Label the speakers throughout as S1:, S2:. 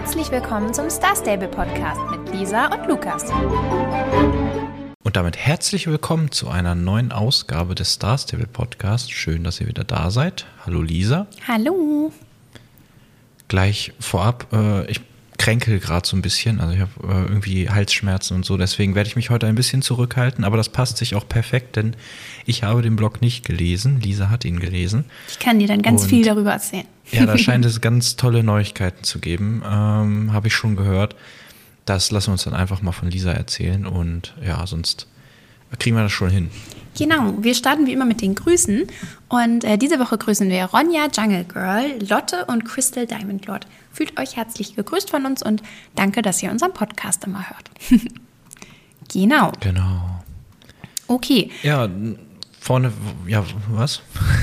S1: Herzlich willkommen zum Star Stable Podcast mit Lisa und Lukas.
S2: Und damit herzlich willkommen zu einer neuen Ausgabe des Star Stable Podcasts. Schön, dass ihr wieder da seid. Hallo Lisa.
S1: Hallo.
S2: Gleich vorab, äh, ich kränkel gerade so ein bisschen, also ich habe äh, irgendwie Halsschmerzen und so, deswegen werde ich mich heute ein bisschen zurückhalten, aber das passt sich auch perfekt, denn ich habe den Blog nicht gelesen, Lisa hat ihn gelesen.
S1: Ich kann dir dann ganz
S2: Und-
S1: viel darüber erzählen.
S2: Ja, da scheint es ganz tolle Neuigkeiten zu geben, ähm, habe ich schon gehört. Das lassen wir uns dann einfach mal von Lisa erzählen und ja, sonst kriegen wir das schon hin.
S1: Genau, wir starten wie immer mit den Grüßen. Und äh, diese Woche grüßen wir Ronja Jungle Girl, Lotte und Crystal Diamond Lord. Fühlt euch herzlich gegrüßt von uns und danke, dass ihr unseren Podcast immer hört. genau,
S2: Genau.
S1: okay.
S2: Ja, vorne, ja, was?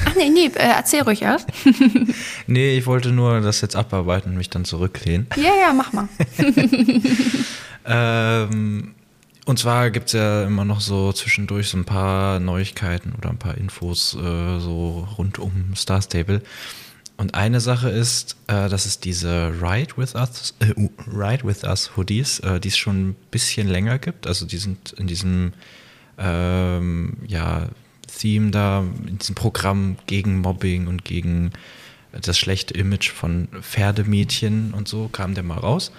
S1: Ach nee, nee, äh, erzähl ruhig erst.
S2: Nee, ich wollte nur das jetzt abarbeiten und mich dann zurücklehnen.
S1: ja, ja, mach mal.
S2: Ähm, und zwar gibt es ja immer noch so zwischendurch so ein paar Neuigkeiten oder ein paar Infos äh, so rund um Star Stable. Und eine Sache ist, äh, dass es diese Ride with Us, äh, Ride with Us Hoodies, äh, die es schon ein bisschen länger gibt. Also die sind in diesem ähm, ja, Theme da, in diesem Programm gegen Mobbing und gegen das schlechte Image von Pferdemädchen und so kam der mal raus.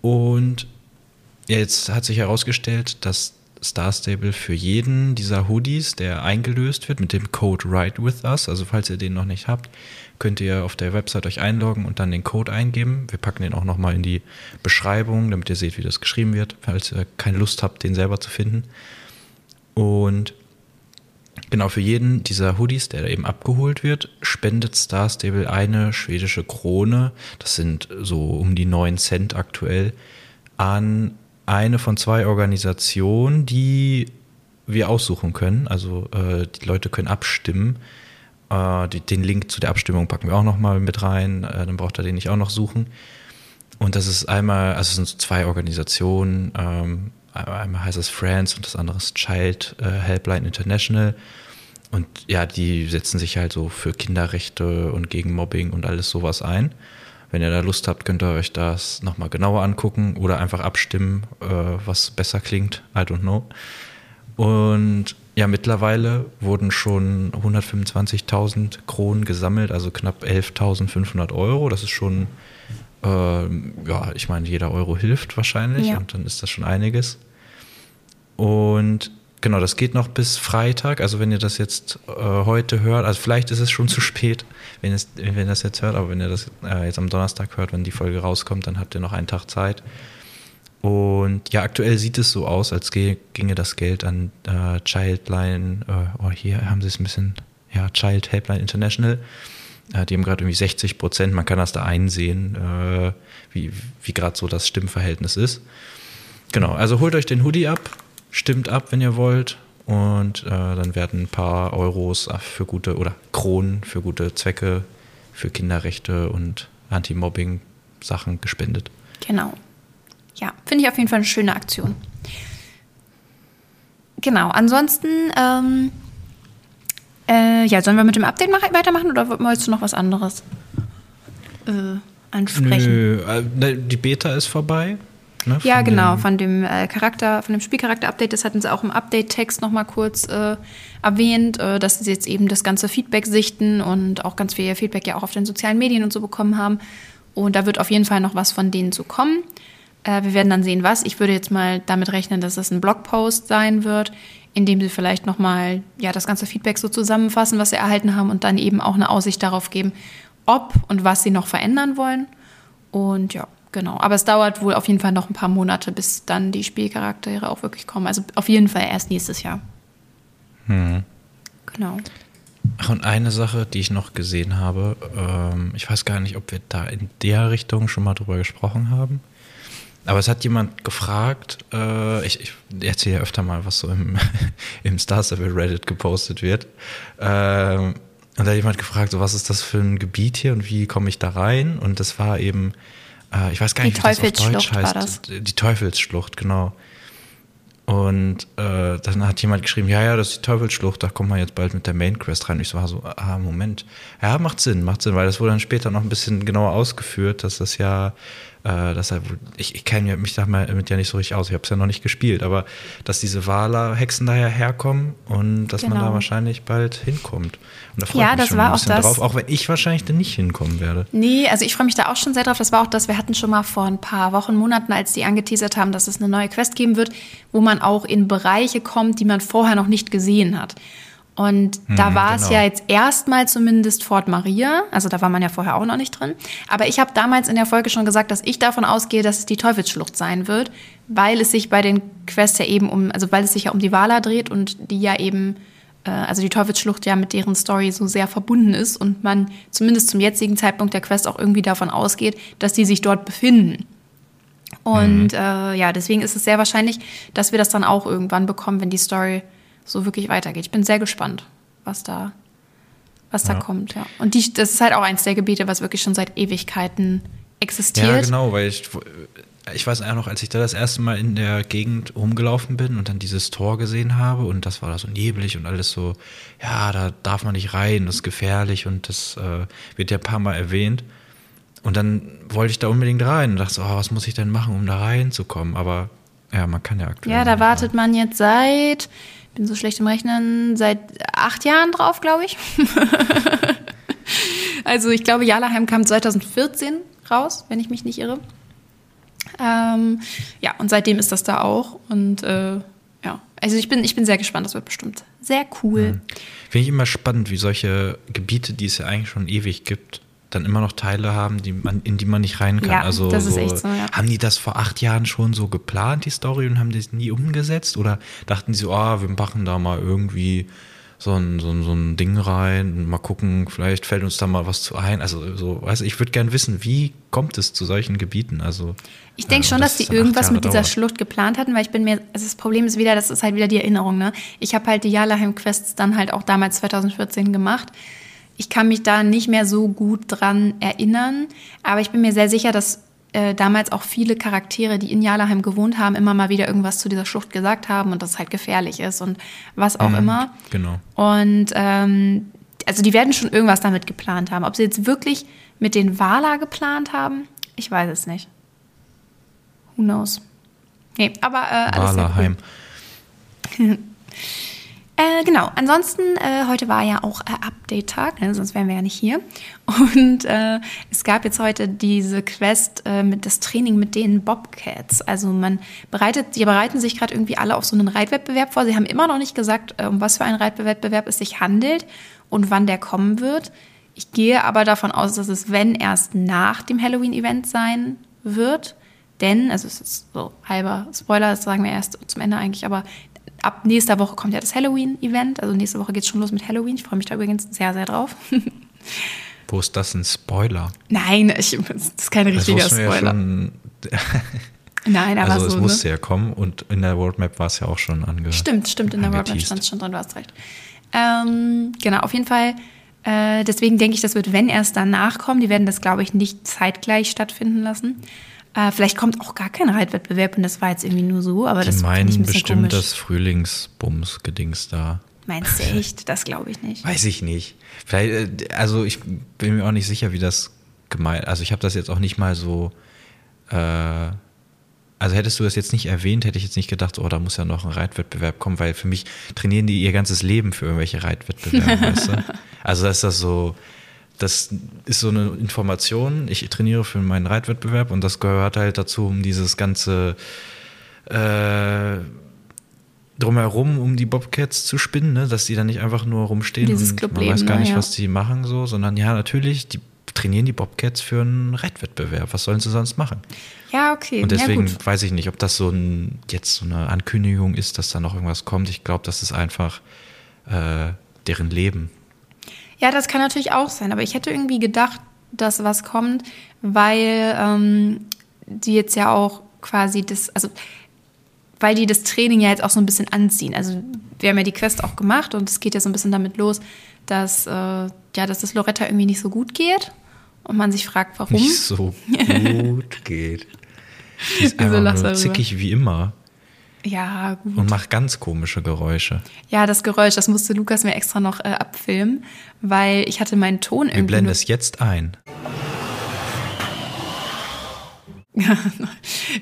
S2: Und jetzt hat sich herausgestellt, dass Star Stable für jeden dieser Hoodies, der eingelöst wird mit dem Code Ride with Us, also falls ihr den noch nicht habt, könnt ihr auf der Website euch einloggen und dann den Code eingeben. Wir packen den auch nochmal in die Beschreibung, damit ihr seht, wie das geschrieben wird, falls ihr keine Lust habt, den selber zu finden. Und genau für jeden dieser Hoodies, der eben abgeholt wird, spendet Star Stable eine schwedische Krone, das sind so um die 9 Cent aktuell, an eine von zwei Organisationen, die wir aussuchen können. Also äh, die Leute können abstimmen. Äh, die, den Link zu der Abstimmung packen wir auch nochmal mit rein. Äh, dann braucht er den nicht auch noch suchen. Und das ist einmal, also es sind zwei Organisationen. Ähm, einmal heißt es Friends und das andere ist Child äh, Helpline International. Und ja, die setzen sich halt so für Kinderrechte und gegen Mobbing und alles sowas ein. Wenn ihr da Lust habt, könnt ihr euch das nochmal genauer angucken oder einfach abstimmen, äh, was besser klingt. I don't know. Und ja, mittlerweile wurden schon 125.000 Kronen gesammelt, also knapp 11.500 Euro. Das ist schon, ähm, ja, ich meine, jeder Euro hilft wahrscheinlich
S1: Ja.
S2: und dann ist das schon einiges. Und genau, das geht noch bis Freitag. Also wenn ihr das jetzt äh, heute hört, also vielleicht ist es schon zu spät, wenn, es, wenn ihr das jetzt hört, aber wenn ihr das äh, jetzt am Donnerstag hört, wenn die Folge rauskommt, dann habt ihr noch einen Tag Zeit. Und ja, aktuell sieht es so aus, als ge- ginge das Geld an äh, Childline, äh, oh, hier haben sie es ein bisschen, ja, Child Helpline International. Äh, die haben gerade irgendwie 60 Prozent, man kann das da einsehen, äh, wie, wie gerade so das Stimmverhältnis ist. Genau, also holt euch den Hoodie ab, stimmt ab, wenn ihr wollt. Und äh, dann werden ein paar Euros für gute oder Kronen für gute Zwecke, für Kinderrechte und Anti-Mobbing-Sachen gespendet.
S1: Genau. Ja, finde ich auf jeden Fall eine schöne Aktion. Genau, ansonsten, ähm, äh, ja, sollen wir mit dem Update mach- weitermachen oder wolltest du noch was anderes äh, ansprechen?
S2: Nö, äh, ne, die Beta ist vorbei. Ne,
S1: Ja, genau, von dem äh, Charakter, von dem Spielcharakter-Update, das hatten sie auch im Update-Text nochmal kurz äh, erwähnt, äh, dass sie jetzt eben das ganze Feedback sichten und auch ganz viel Feedback ja auch auf den sozialen Medien und so bekommen haben. Und da wird auf jeden Fall noch was von denen zu kommen. Äh, wir werden dann sehen, was. Ich würde jetzt mal damit rechnen, dass es ein Blogpost sein wird, in dem sie vielleicht nochmal ja, das ganze Feedback so zusammenfassen, was sie erhalten haben und dann eben auch eine Aussicht darauf geben, ob und was sie noch verändern wollen. Und ja, genau. Aber es dauert wohl auf jeden Fall noch ein paar Monate, bis dann die Spielcharaktere auch wirklich kommen. Also auf jeden Fall erst nächstes Jahr. Genau.
S2: Ach, und eine Sache, die ich noch gesehen habe, ähm, ich weiß gar nicht, ob wir da in der Richtung schon mal drüber gesprochen haben. Aber es hat jemand gefragt, äh, ich, ich erzähle ja öfter mal, was so im, im Star Stable Reddit gepostet wird. Ähm, und da hat jemand gefragt, so, was ist das für ein Gebiet hier und wie komme ich da rein? Und das war eben, äh, ich weiß gar
S1: Die
S2: nicht, wie das auf Deutsch heißt.
S1: das.
S2: Die Teufelsschlucht, genau. Und äh, dann hat jemand geschrieben, ja, ja, das ist die Teufelsschlucht, da kommt man jetzt bald mit der Main Quest rein. Und ich so, war so, ah, Moment. Ja, macht Sinn, macht Sinn, weil das wurde dann später noch ein bisschen genauer ausgeführt, dass das ja äh, dass er, ich, ich kenne mich damit ja nicht so richtig aus, ich habe es ja noch nicht gespielt, aber dass diese Wala-Hexen daher herkommen und dass genau. man da genau. wahrscheinlich bald hinkommt. Und da freue
S1: ja,
S2: ich mich
S1: das
S2: schon
S1: war
S2: ein bisschen
S1: auch das.
S2: drauf, auch wenn ich wahrscheinlich dann nicht hinkommen werde.
S1: Nee, also ich freue mich da auch schon sehr drauf. Das war auch das, wir hatten schon mal vor ein paar Wochen, Monaten, als die angeteasert haben, dass es eine neue Quest geben wird, wo man auch in Bereiche kommt, die man vorher noch nicht gesehen hat. Und da mhm, war genau. es ja jetzt erstmal zumindest Fort Maria, also da war man ja vorher auch noch nicht drin. Aber ich habe damals in der Folge schon gesagt, dass ich davon ausgehe, dass es die Teufelsschlucht sein wird, weil es sich bei den Quests ja eben um, also weil es sich ja um die Wala dreht und die ja eben, äh, also die Teufelsschlucht ja mit deren Story so sehr verbunden ist und man zumindest zum jetzigen Zeitpunkt der Quest auch irgendwie davon ausgeht, dass die sich dort befinden. Und mhm. äh, ja, deswegen ist es sehr wahrscheinlich, dass wir das dann auch irgendwann bekommen, wenn die Story so wirklich weitergeht. Ich bin sehr gespannt, was da, was da kommt. Ja. Und die, das ist halt auch eins der Gebiete, was wirklich schon seit Ewigkeiten existiert. Ja,
S2: genau, weil ich, ich weiß auch noch, als ich da das erste Mal in der Gegend rumgelaufen bin und dann dieses Tor gesehen habe und das war da so neblig und alles so, ja, da darf man nicht rein, das ist gefährlich und das äh, wird ja ein paar Mal erwähnt. Und dann wollte ich da unbedingt rein und dachte, oh, was muss ich denn machen, um da reinzukommen? Aber ja, man kann ja aktuell.
S1: Ja, da wartet man jetzt seit bin so schlecht im Rechnen, seit acht Jahren drauf, glaube ich. also ich glaube, Jalaheim kam 2014 raus, wenn ich mich nicht irre. Ähm, ja, und seitdem ist das da auch. Und äh, ja, also ich bin, ich bin sehr gespannt, das wird bestimmt sehr cool. Hm.
S2: Finde ich immer spannend, wie solche Gebiete, die es ja eigentlich schon ewig gibt, dann immer noch Teile haben, die man, in die man nicht rein kann.
S1: Ja,
S2: also
S1: das ist so, echt so, ja.
S2: haben die das vor acht Jahren schon so geplant, die Story, und haben das nie umgesetzt? Oder dachten sie, oh, wir machen da mal irgendwie so ein, so ein, so ein Ding rein und mal gucken, vielleicht fällt uns da mal was zu ein. Also so, weiß ich würde gerne wissen, wie kommt es zu solchen Gebieten? Also
S1: ich denke äh, schon, dass die irgendwas mit dieser dauert. Schlucht geplant hatten, weil ich bin mir, also das Problem ist wieder, das ist halt wieder die Erinnerung. Ne? Ich habe halt die Jalaheim Quests dann halt auch damals 2014 gemacht ich kann mich da nicht mehr so gut dran erinnern, aber ich bin mir sehr sicher, dass äh, damals auch viele Charaktere, die in Jalaheim gewohnt haben, immer mal wieder irgendwas zu dieser Schlucht gesagt haben und dass es halt gefährlich ist und was auch mhm, immer.
S2: Genau.
S1: Und ähm, also die werden schon irgendwas damit geplant haben. Ob sie jetzt wirklich mit den Wala geplant haben, ich weiß es nicht. Who knows? Nee, aber äh, alles
S2: Walaheim.
S1: Äh, genau, ansonsten, äh, heute war ja auch äh, Update-Tag, ne? sonst wären wir ja nicht hier. Und äh, es gab jetzt heute diese Quest äh, mit das Training mit den Bobcats. Also man bereitet, die bereiten sich gerade irgendwie alle auf so einen Reitwettbewerb vor. Sie haben immer noch nicht gesagt, äh, um was für einen Reitwettbewerb es sich handelt und wann der kommen wird. Ich gehe aber davon aus, dass es, wenn erst nach dem Halloween-Event sein wird. Denn, also es ist so halber Spoiler, das sagen wir erst zum Ende eigentlich, aber ab nächster Woche kommt ja das Halloween-Event. Also nächste Woche geht es schon los mit Halloween. Ich freue mich da übrigens sehr, sehr drauf.
S2: Wo ist das ein Spoiler?
S1: Nein, ich, das ist kein richtiger Spoiler. Ja Nein, aber
S2: also
S1: so,
S2: es musste ne? ja kommen und in der Roadmap war es ja auch schon ange
S1: Stimmt, stimmt, in der Roadmap stand es schon drin, du hast recht. Ähm, genau, auf jeden Fall. Äh, deswegen denke ich, das wird, wenn erst danach kommen. Die werden das, glaube ich, nicht zeitgleich stattfinden lassen. Äh, vielleicht kommt auch gar kein Reitwettbewerb und das war jetzt irgendwie nur so, aber
S2: Die
S1: das
S2: meinen
S1: ich ein
S2: bestimmt
S1: komisch.
S2: das Frühlingsbums-Gedings da.
S1: Meinst du echt? Das glaube ich nicht.
S2: Weiß ich nicht. Vielleicht, äh, also ich bin mir auch nicht sicher, wie das gemeint. Also ich habe das jetzt auch nicht mal so. Äh, also hättest du das jetzt nicht erwähnt, hätte ich jetzt nicht gedacht, oh, da muss ja noch ein Reitwettbewerb kommen, weil für mich trainieren die ihr ganzes Leben für irgendwelche Reitwettbewerbe, weißt du? Also ist das so, das ist so eine Information. Ich trainiere für meinen Reitwettbewerb und das gehört halt dazu, um dieses ganze äh, drumherum, um die Bobcats zu spinnen, ne? dass die dann nicht einfach nur rumstehen
S1: Dieses
S2: und man weiß gar nicht,
S1: ja.
S2: was die machen, so, sondern ja, natürlich, die trainieren die Bobcats für einen Reitwettbewerb. Was sollen sie sonst machen?
S1: Ja, okay.
S2: Und deswegen
S1: ja,
S2: weiß ich nicht, ob das so ein, jetzt so eine Ankündigung ist, dass da noch irgendwas kommt. Ich glaube, das ist einfach äh, deren Leben.
S1: Ja, das kann natürlich auch sein, aber ich hätte irgendwie gedacht, dass was kommt, weil ähm, die jetzt ja auch quasi das, also weil die das Training ja jetzt auch so ein bisschen anziehen. Also wir haben ja die Quest auch gemacht und es geht ja so ein bisschen damit los, dass, äh, ja, dass das Loretta irgendwie nicht so gut geht und man sich fragt, warum.
S2: Nicht so gut geht. Die ist einfach nur zickig wie immer.
S1: Ja, gut.
S2: Und macht ganz komische Geräusche.
S1: Ja, das Geräusch, das musste Lukas mir extra noch äh, abfilmen, weil ich hatte meinen Ton irgendwie.
S2: Wir blenden es jetzt ein.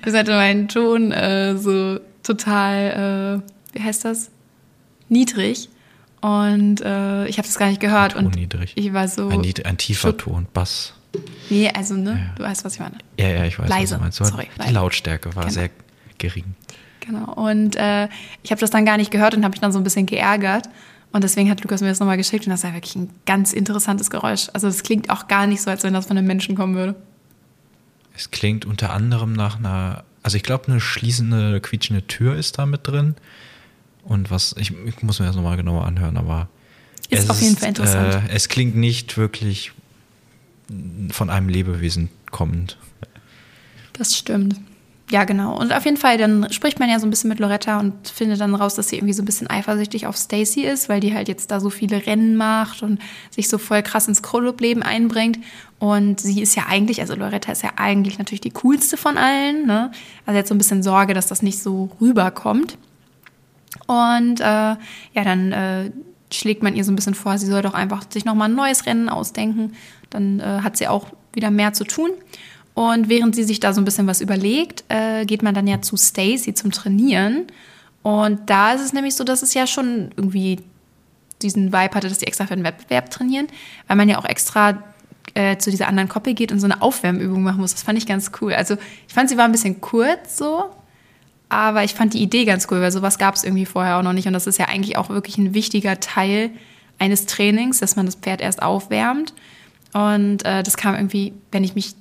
S1: das hatte meinen Ton äh, so total, äh, wie heißt das? Niedrig. Und äh, ich habe das gar nicht gehört.
S2: Ton
S1: und
S2: niedrig.
S1: ich war so.
S2: Ein, ein tiefer Ton, Bass.
S1: Nee, also, ne? Du weißt, was ich meine.
S2: Ja, ja, ich weiß,
S1: Leise.
S2: was du meinst. So,
S1: Sorry,
S2: die
S1: leise.
S2: Lautstärke war
S1: Genau.
S2: sehr gering.
S1: Genau. Und äh, ich habe das dann gar nicht gehört und habe mich dann so ein bisschen geärgert. Und deswegen hat Lukas mir das nochmal geschickt und das war wirklich ein ganz interessantes Geräusch. Also das klingt auch gar nicht so, als wenn das von einem Menschen kommen würde.
S2: Es klingt unter anderem nach einer, also ich glaube, eine schließende, quietschende Tür ist da mit drin. Und was, ich, ich muss mir das nochmal genauer anhören, aber.
S1: Ist
S2: es
S1: auf jeden Fall interessant.
S2: Äh, es klingt nicht wirklich von einem Lebewesen kommend.
S1: Das stimmt. Ja, genau. Und auf jeden Fall, dann spricht man ja so ein bisschen mit Loretta und findet dann raus, dass sie irgendwie so ein bisschen eifersüchtig auf Stacy ist, weil die halt jetzt da so viele Rennen macht und sich so voll krass ins Clubleben einbringt. Und sie ist ja eigentlich, also Loretta ist ja eigentlich natürlich die coolste von allen. Ne? Also jetzt so ein bisschen Sorge, dass das nicht so rüberkommt. Und äh, ja, dann äh, schlägt man ihr so ein bisschen vor, sie soll doch einfach sich nochmal ein neues Rennen ausdenken. Dann äh, hat sie auch wieder mehr zu tun. Und während sie sich da so ein bisschen was überlegt, äh, geht man dann ja zu Stacy zum Trainieren. Und da ist es nämlich so, dass es ja schon irgendwie diesen Vibe hatte, dass die extra für den Wettbewerb trainieren, weil man ja auch extra äh, zu dieser anderen Koppel geht und so eine Aufwärmübung machen muss. Das fand ich ganz cool. Also ich fand, sie war ein bisschen kurz so, aber ich fand die Idee ganz cool, weil sowas gab es irgendwie vorher auch noch nicht. Und das ist ja eigentlich auch wirklich ein wichtiger Teil eines Trainings, dass man das Pferd erst aufwärmt. Und äh, das kam irgendwie, wenn ich mich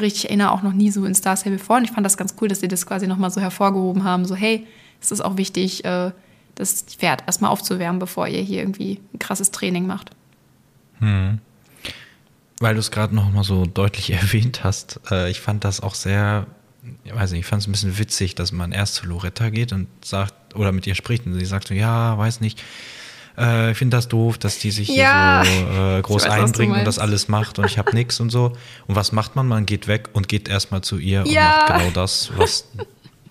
S1: richtig erinnere, auch noch nie so in Star Stable vor. Und ich fand das ganz cool, dass sie das quasi nochmal so hervorgehoben haben. So, hey, es ist auch wichtig, äh, das Pferd erstmal aufzuwärmen, bevor ihr hier irgendwie ein krasses Training macht.
S2: Weil du es gerade noch mal so deutlich erwähnt hast, äh, ich fand das auch sehr, ich weiß nicht, ich fand es ein bisschen witzig, dass man erst zu Loretta geht und sagt, oder mit ihr spricht und sie sagt so, ja, weiß nicht, äh, ich finde das doof, dass die sich
S1: Ja.
S2: hier so äh, groß
S1: weiß,
S2: einbringen und das alles macht und ich habe nichts und so. Und was macht man? Man geht weg und geht erstmal zu ihr und
S1: Ja.
S2: macht genau das, was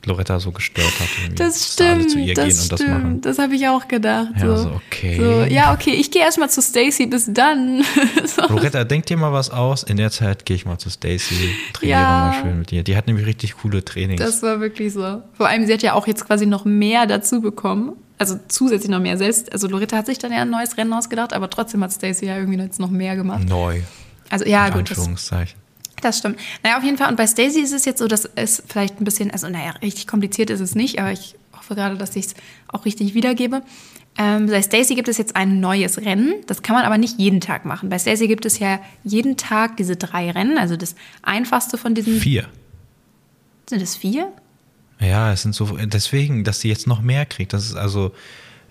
S2: Loretta so gestört hat. irgendwie.
S1: Das stimmt,
S2: zu ihr
S1: das
S2: gehen und das machen.
S1: stimmt. Das habe ich auch gedacht.
S2: Ja,
S1: so.
S2: so, okay.
S1: So, ja, okay, ich gehe erstmal zu Stacy, bis dann. so.
S2: Loretta, denk dir mal was aus. In der Zeit gehe ich mal zu Stacy, trainiere
S1: Ja.
S2: mal schön mit ihr. Die hat nämlich richtig coole Trainings.
S1: Das war wirklich so. Vor allem, sie hat ja auch jetzt quasi noch mehr dazu bekommen. Also zusätzlich noch mehr. Selbst, also Loretta hat sich dann ja ein neues Rennen ausgedacht, aber trotzdem hat Stacy ja irgendwie jetzt noch mehr gemacht.
S2: Neu.
S1: Also ja,
S2: in
S1: gut, das,
S2: Anführungszeichen.
S1: das stimmt. Naja, auf jeden Fall. Und bei Stacy ist es jetzt so, dass es vielleicht ein bisschen, also naja, richtig kompliziert ist es nicht, aber ich hoffe gerade, dass ich es auch richtig wiedergebe. Ähm, bei Stacy gibt es jetzt ein neues Rennen. Das kann man aber nicht jeden Tag machen. Bei Stacy gibt es ja jeden Tag diese drei Rennen. Also das einfachste von diesen.
S2: Vier.
S1: Sind es vier?
S2: Ja, es sind so, deswegen, dass sie jetzt noch mehr kriegt. Das ist also.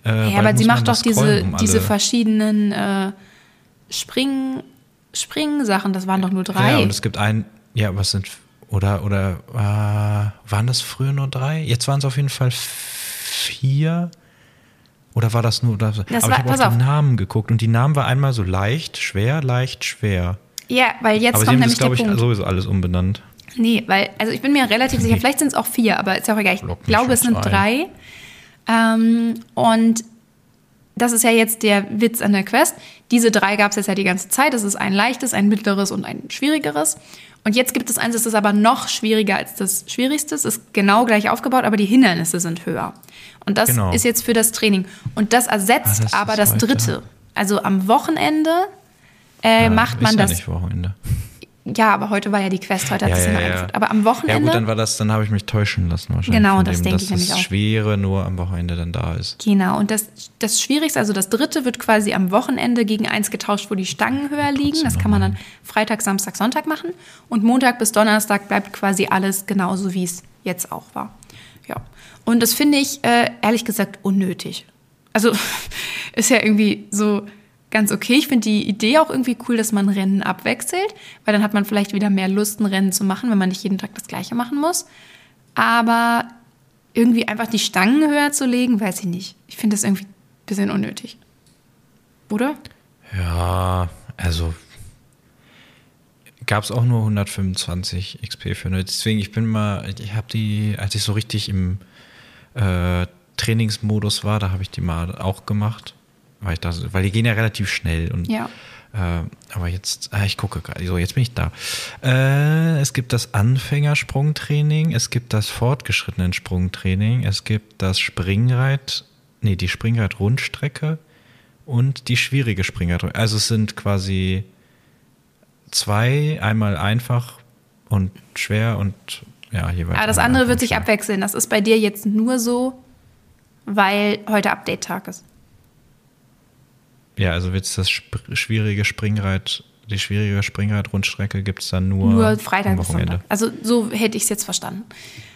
S2: Äh,
S1: Ja, aber sie macht doch diese,
S2: um
S1: diese verschiedenen äh, Spring, Spring-Sachen. Das waren doch nur drei.
S2: Ja, und es gibt ein, ja, was sind, oder, oder, äh, waren das früher nur drei? Jetzt waren es auf jeden Fall vier. Oder war das nur, so?
S1: Das
S2: aber
S1: war-
S2: ich habe auf
S1: auf.
S2: die Namen geguckt und die Namen war einmal so leicht, schwer, leicht, schwer.
S1: ja, weil jetzt
S2: aber sie
S1: kommt
S2: haben das,
S1: nämlich der
S2: glaube ich,
S1: Punkt.
S2: sowieso alles umbenannt.
S1: Nee, weil, also ich bin mir relativ sicher, vielleicht sind es auch vier, aber ist ja auch egal. Ich
S2: Lock
S1: glaube, es sind
S2: ein.
S1: drei. Ähm, und das ist ja jetzt der Witz an der Quest. Diese drei gab es jetzt ja die ganze Zeit. Das ist ein leichtes, ein mittleres und ein schwierigeres. Und jetzt gibt es eins, das ist aber noch schwieriger als das Schwierigste. Es ist genau gleich aufgebaut, aber die Hindernisse sind höher. Und das
S2: Genau.
S1: ist jetzt für das Training. Und das ersetzt
S2: Ah, das
S1: aber das
S2: heute.
S1: dritte. Also am Wochenende äh,
S2: Ja,
S1: macht man
S2: ist
S1: das.
S2: Ja, nicht Wochenende.
S1: Ja, aber heute war ja die Quest, heute hat
S2: Ja,
S1: es
S2: ja,
S1: immer
S2: ja.
S1: eingeführt. Aber am Wochenende.
S2: Ja gut, dann war das, dann habe ich mich täuschen lassen wahrscheinlich.
S1: Genau, das
S2: dem,
S1: denke ich nämlich
S2: das
S1: auch.
S2: Schwere nur am Wochenende dann da ist.
S1: Genau, und das, das Schwierigste, also das dritte, wird quasi am Wochenende gegen eins getauscht, wo die Stangen höher liegen. Das kann man dann Freitag, Samstag, Sonntag machen. Und Montag bis Donnerstag bleibt quasi alles genauso, wie es jetzt auch war. Ja. Und das finde ich, äh, ehrlich gesagt, unnötig. Also ist ja irgendwie so ganz okay. Ich finde die Idee auch irgendwie cool, dass man Rennen abwechselt, weil dann hat man vielleicht wieder mehr Lust, ein Rennen zu machen, wenn man nicht jeden Tag das gleiche machen muss. Aber irgendwie einfach die Stangen höher zu legen, weiß ich nicht. Ich finde das irgendwie ein bisschen unnötig. Oder?
S2: Ja, also gab es auch nur 125 XP für eine. Deswegen, ich bin mal, ich habe die, als ich so richtig im äh, Trainingsmodus war, da habe ich die mal auch gemacht. Weil, ich das, weil die gehen ja relativ schnell und
S1: Ja.
S2: Äh, aber jetzt, ah, ich gucke gerade, so, jetzt bin ich da. Äh, es gibt das Anfängersprungtraining, es gibt das fortgeschrittenen Sprungtraining, es gibt das Springreit, nee, die Springreit-Rundstrecke und die schwierige Springreit. Also es sind quasi zwei, einmal einfach und schwer und ja, jeweils.
S1: Aber das andere wird sich abwechseln. Das ist bei dir jetzt nur so, weil heute Update-Tag ist.
S2: Ja, also wird es das sp schwierige Springreit, die schwierige Springreit-Rundstrecke gibt es dann nur,
S1: nur Freitag bis Sonntag. Also so hätte ich es jetzt verstanden.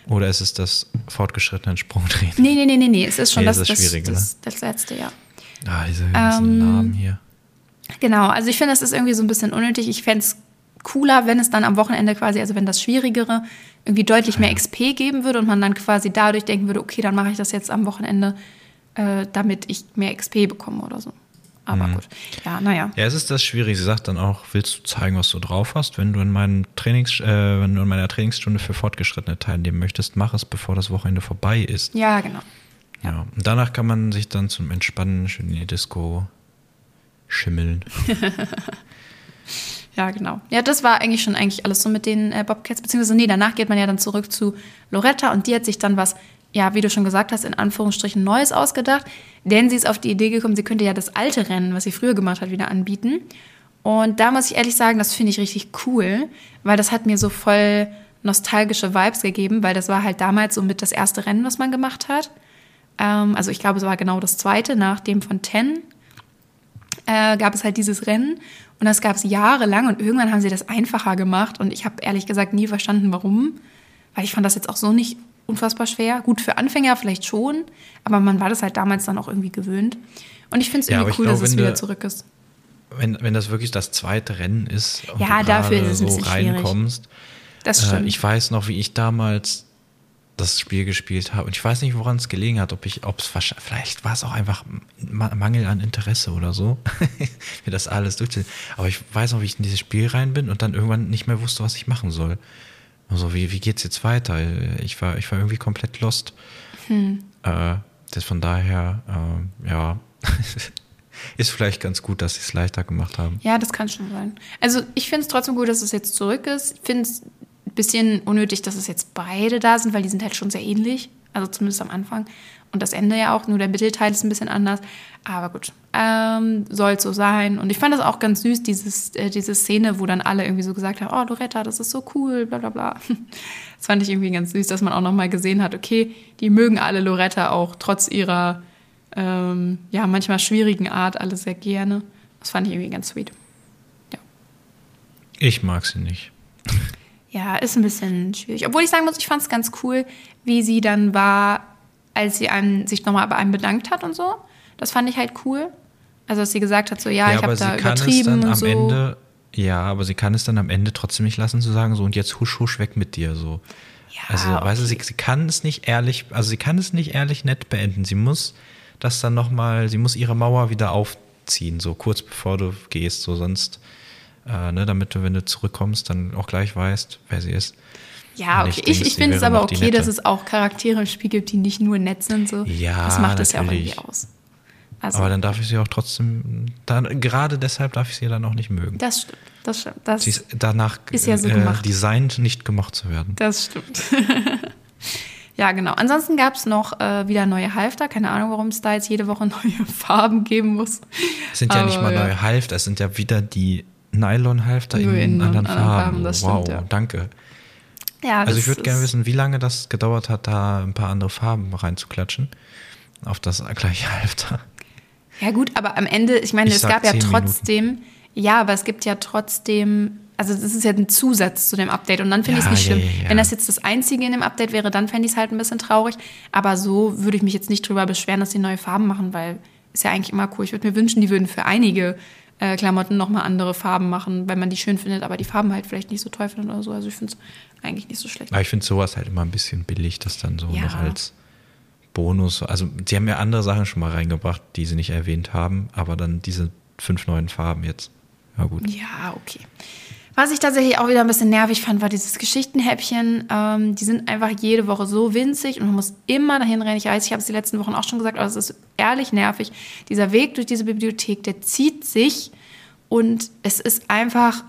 S2: Oder ist es das fortgeschrittene Sprungtraining?
S1: Nee, nee, nee, nee, nee. Es ist schon nee, das, das, das, das, das, letzte, ja.
S2: Ah, diese ganzen ähm, Namen hier.
S1: Genau, also ich finde, das ist irgendwie so ein bisschen unnötig. Ich fände es cooler, wenn es dann am Wochenende quasi, also wenn das Schwierigere irgendwie deutlich mehr XP geben würde und man dann quasi dadurch denken würde, okay, dann mache ich das jetzt am Wochenende, äh, damit ich mehr XP bekomme oder so. Aber mhm. gut. Ja, naja.
S2: Ja, es ist das schwierig. Sie sagt dann auch, willst du zeigen, was du drauf hast? Wenn du in meinem Trainings, äh, wenn du in meiner Trainingsstunde für Fortgeschrittene teilnehmen möchtest, mach es, bevor das Wochenende vorbei ist.
S1: Ja, genau.
S2: Ja. ja. Und danach kann man sich dann zum Entspannen schön in die Disco schimmeln.
S1: ja, genau. Ja, das war eigentlich schon eigentlich alles so mit den äh, Bobcats, beziehungsweise nee, danach geht man ja dann zurück zu Loretta und die hat sich dann was ja, wie du schon gesagt hast, in Anführungsstrichen Neues ausgedacht, denn sie ist auf die Idee gekommen, sie könnte ja das alte Rennen, was sie früher gemacht hat, wieder anbieten. Und da muss ich ehrlich sagen, das finde ich richtig cool, weil das hat mir so voll nostalgische Vibes gegeben, weil das war halt damals so mit das erste Rennen, was man gemacht hat. Ähm, also ich glaube, es war genau das zweite nach dem von Ten. Äh, gab es halt dieses Rennen und das gab es jahrelang und irgendwann haben sie das einfacher gemacht und ich habe ehrlich gesagt nie verstanden, warum, weil ich fand das jetzt auch so nicht unfassbar schwer. Gut, für Anfänger vielleicht schon, aber man war das halt damals dann auch irgendwie gewöhnt. Und ich finde es irgendwie ja, cool, glaub, dass es wieder zurück ist.
S2: Wenn, wenn das wirklich das zweite Rennen ist
S1: und ja, du dafür ist es so
S2: reinkommst.
S1: Das
S2: äh,
S1: stimmt.
S2: Äh, ich weiß noch, wie ich damals das Spiel gespielt habe. Und ich weiß nicht, woran es gelegen hat, ob ich, ob es vielleicht war es auch einfach Mangel an Interesse oder so, mir das alles durchzuziehen. Aber ich weiß noch, wie ich in dieses Spiel rein bin und dann irgendwann nicht mehr wusste, was ich machen soll. Also wie, wie geht's jetzt weiter? Ich war, ich war irgendwie komplett lost. Hm. Äh, das von daher, äh, ja, ist vielleicht ganz gut, dass sie es leichter gemacht haben.
S1: Ja, das kann schon sein. Also ich finde es trotzdem gut, dass es jetzt zurück ist. Ich finde es ein bisschen unnötig, dass es jetzt beide da sind, weil die sind halt schon sehr ähnlich. Also zumindest am Anfang. Und das Ende ja auch, nur der Mittelteil ist ein bisschen anders. Aber gut, ähm, soll so sein. Und ich fand das auch ganz süß, dieses, äh, diese Szene, wo dann alle irgendwie so gesagt haben, oh Loretta, das ist so cool, bla bla bla. Das fand ich irgendwie ganz süß, dass man auch nochmal gesehen hat, okay, die mögen alle Loretta auch trotz ihrer, ähm, ja, manchmal schwierigen Art alle sehr gerne. Das fand ich irgendwie ganz sweet. Ja.
S2: Ich mag sie nicht.
S1: Ja, ist ein bisschen schwierig. Obwohl ich sagen muss, ich fand es ganz cool, wie sie dann war, als sie einen, sich nochmal bei einem bedankt hat und so. Das fand ich halt cool. Also, dass sie gesagt hat, so, ja, ja ich habe da übertrieben und so.
S2: Ende, ja, aber sie kann es dann am Ende trotzdem nicht lassen zu sagen, so, und jetzt husch, husch weg mit dir, so. Ja, also, okay. weißt du, sie, sie kann es nicht ehrlich, also sie kann es nicht ehrlich nett beenden. Sie muss das dann nochmal, sie muss ihre Mauer wieder aufziehen, so kurz bevor du gehst, so sonst, äh, ne, damit du, wenn du zurückkommst, dann auch gleich weißt, wer sie ist.
S1: Ja, okay. Ich, ich finde es aber okay, dass es auch Charaktere im Spiel gibt, die nicht nur nett sind. So.
S2: Ja,
S1: das macht es ja auch irgendwie aus.
S2: Also, aber dann darf ich sie auch trotzdem, dann, gerade deshalb darf ich sie dann auch nicht mögen.
S1: Das stimmt. Das stimmt. Das
S2: sie ist danach
S1: ist ja so
S2: äh,
S1: gemacht.
S2: designt, nicht gemocht zu werden.
S1: Das stimmt. ja, genau. Ansonsten gab es noch äh, wieder neue Halfter. Keine Ahnung, warum es da jetzt jede Woche neue Farben geben muss.
S2: Es sind ja aber, nicht mal neue Halfter, es sind ja wieder die Nylon-Halfter in, in, anderen, anderen Farben.
S1: Farben
S2: wow,
S1: stimmt, ja.
S2: danke.
S1: Ja,
S2: also ich würde gerne wissen, wie lange das gedauert hat, da ein paar andere Farben reinzuklatschen auf das gleiche Halfter.
S1: Ja gut, aber am Ende, ich meine, ich es gab ja trotzdem, Minuten. ja, aber es gibt ja trotzdem, also das ist ja ein Zusatz zu dem Update und dann finde ja, ich es nicht schlimm. Ja, ja, Wenn das jetzt das Einzige in dem Update wäre, dann fände ich es halt ein bisschen traurig, aber so würde ich mich jetzt nicht drüber beschweren, dass sie neue Farben machen, weil ist ja eigentlich immer cool. Ich würde mir wünschen, die würden für einige äh, Klamotten nochmal andere Farben machen, weil man die schön findet, aber die Farben halt vielleicht nicht so toll findet oder so. Also ich finde es eigentlich nicht so schlecht.
S2: Aber ich finde sowas halt immer ein bisschen billig, das dann so noch als Bonus. Also, sie haben ja andere Sachen schon mal reingebracht, die sie nicht erwähnt haben, aber dann diese fünf neuen Farben jetzt. Ja, gut.
S1: Ja, okay. Was ich tatsächlich auch wieder ein bisschen nervig fand, war dieses Geschichtenhäppchen. Ähm, die sind einfach jede Woche so winzig und man muss immer dahin rennen. Ich weiß, ich habe es die letzten Wochen auch schon gesagt, aber es ist ehrlich nervig. Dieser Weg durch diese Bibliothek, der zieht sich Und es ist einfach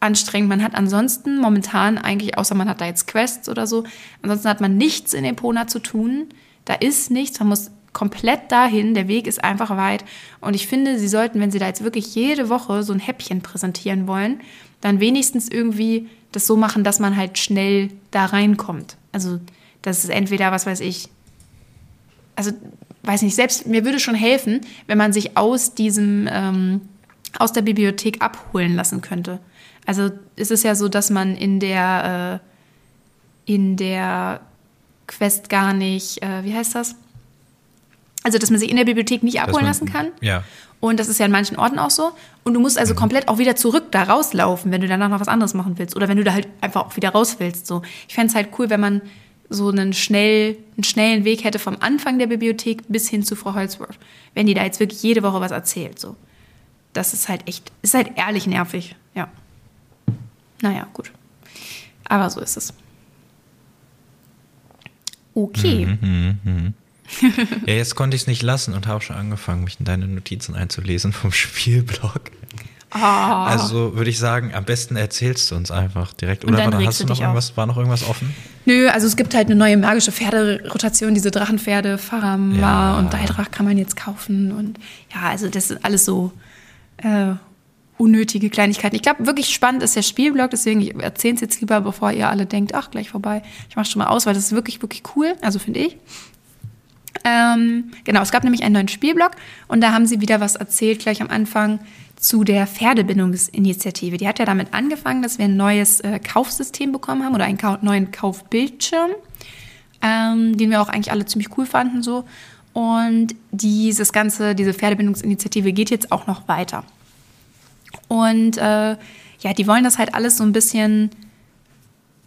S1: anstrengend. Man hat ansonsten momentan eigentlich, außer man hat da jetzt Quests oder so, ansonsten hat man nichts in Epona zu tun. Da ist nichts. Man muss komplett dahin. Der Weg ist einfach weit. Und ich finde, sie sollten, wenn sie da jetzt wirklich jede Woche so ein Häppchen präsentieren wollen, dann wenigstens irgendwie das so machen, dass man halt schnell da reinkommt. Also, das ist entweder, was weiß ich, also, weiß nicht, selbst mir würde schon helfen, wenn man sich aus diesem, ähm, aus der Bibliothek abholen lassen könnte. Also, ist es ja so, dass man in der, äh, in der Quest gar nicht, äh, wie heißt das? Also, dass man sich in der Bibliothek nicht abholen man, lassen kann.
S2: Ja.
S1: Und das ist ja in manchen Orten auch so. Und du musst also mhm. komplett auch wieder zurück da rauslaufen, wenn du danach noch was anderes machen willst. Oder wenn du da halt einfach auch wieder raus willst. So. Ich fände es halt cool, wenn man so einen, schnell, einen schnellen Weg hätte vom Anfang der Bibliothek bis hin zu Frau Holzworth. Wenn die da jetzt wirklich jede Woche was erzählt. So. Das ist halt echt, ist halt ehrlich nervig. Ja. Naja, gut. Aber so ist es. Okay.
S2: Mhm, mh, mh ja, jetzt konnte ich es nicht lassen und habe schon angefangen, mich in deine Notizen einzulesen vom Spielblog. Oh. Also würde ich sagen, am besten erzählst du uns einfach direkt. Oder war, hast du noch irgendwas, war noch irgendwas offen?
S1: Nö, also es gibt halt eine neue magische Pferderotation, diese Drachenpferde, Faramar ja. und Daidrach kann man jetzt kaufen. Und ja, also das ist alles so äh, unnötige Kleinigkeiten. Ich glaube, wirklich spannend ist der Spielblog, deswegen erzähle es jetzt lieber, bevor ihr alle denkt, ach, gleich vorbei. Ich mache schon mal aus, weil das ist wirklich, wirklich cool, also finde ich. Ähm, genau, es gab nämlich einen neuen Spielblock und da haben sie wieder was erzählt, gleich am Anfang zu der Pferdebindungsinitiative. Die hat ja damit angefangen, dass wir ein neues äh, Kaufsystem bekommen haben oder einen Ka neuen Kaufbildschirm, ähm, den wir auch eigentlich alle ziemlich cool fanden so. Und dieses ganze, diese Pferdebindungsinitiative geht jetzt auch noch weiter. Und äh, ja, die wollen das halt alles so ein bisschen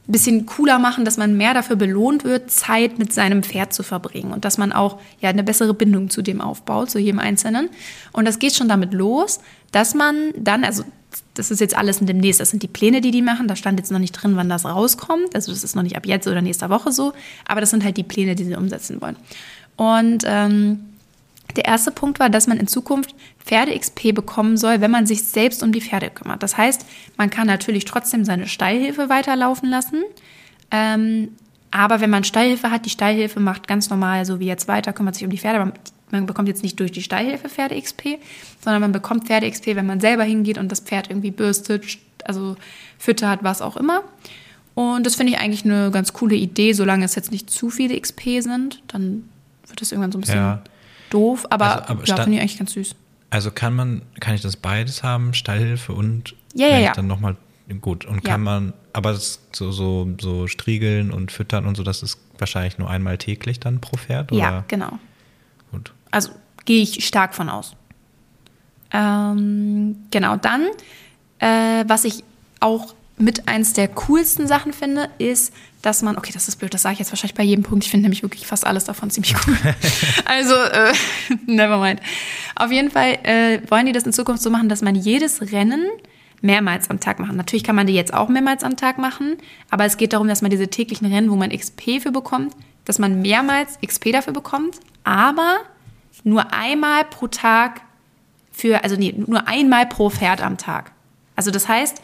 S1: bisschen cooler machen, dass man mehr dafür belohnt wird, Zeit mit seinem Pferd zu verbringen und dass man auch ja eine bessere Bindung zu dem aufbaut, zu jedem Einzelnen. Und das geht schon damit los, dass man dann, also das ist jetzt alles demnächst, das sind die Pläne, die die machen, da stand jetzt noch nicht drin, wann das rauskommt, also das ist noch nicht ab jetzt oder nächster Woche so, aber das sind halt die Pläne, die sie umsetzen wollen. Und ähm, der erste Punkt war, dass man in Zukunft Pferde-XP bekommen soll, wenn man sich selbst um die Pferde kümmert. Das heißt, man kann natürlich trotzdem seine Steilhilfe weiterlaufen lassen. Ähm, aber wenn man Steilhilfe hat, die Steilhilfe macht ganz normal so wie jetzt weiter, kümmert sich um die Pferde. Man, man bekommt jetzt nicht durch die Steilhilfe Pferde-XP, sondern man bekommt Pferde-XP, wenn man selber hingeht und das Pferd irgendwie bürstet, also füttert, was auch immer. Und das finde ich eigentlich eine ganz coole Idee, solange es jetzt nicht zu viele XP sind, dann wird das irgendwann so ein bisschen ja doof, aber, also, aber ja, finde ich eigentlich ganz süß.
S2: Also kann man, kann ich das beides haben, Stallhilfe und
S1: ja, ja, ja.
S2: dann nochmal gut. Und kann man, aber so, so, so striegeln und füttern und so, das ist wahrscheinlich nur einmal täglich dann pro Pferd? Oder?
S1: Ja, genau.
S2: Gut.
S1: Also gehe ich stark von aus. Ähm, genau, dann, äh, was ich auch mit eins der coolsten Sachen finde, ist, dass man, okay, das ist blöd, das sage ich jetzt wahrscheinlich bei jedem Punkt. Ich finde nämlich wirklich fast alles davon ziemlich cool. also, äh, never mind. Auf jeden Fall äh, wollen die das in Zukunft so machen, dass man jedes Rennen mehrmals am Tag machen. Natürlich kann man die jetzt auch mehrmals am Tag machen, aber es geht darum, dass man diese täglichen Rennen, wo man XP für bekommt, dass man mehrmals XP dafür bekommt, aber nur einmal pro Tag für, also nee, nur einmal pro Pferd am Tag. Also das heißt,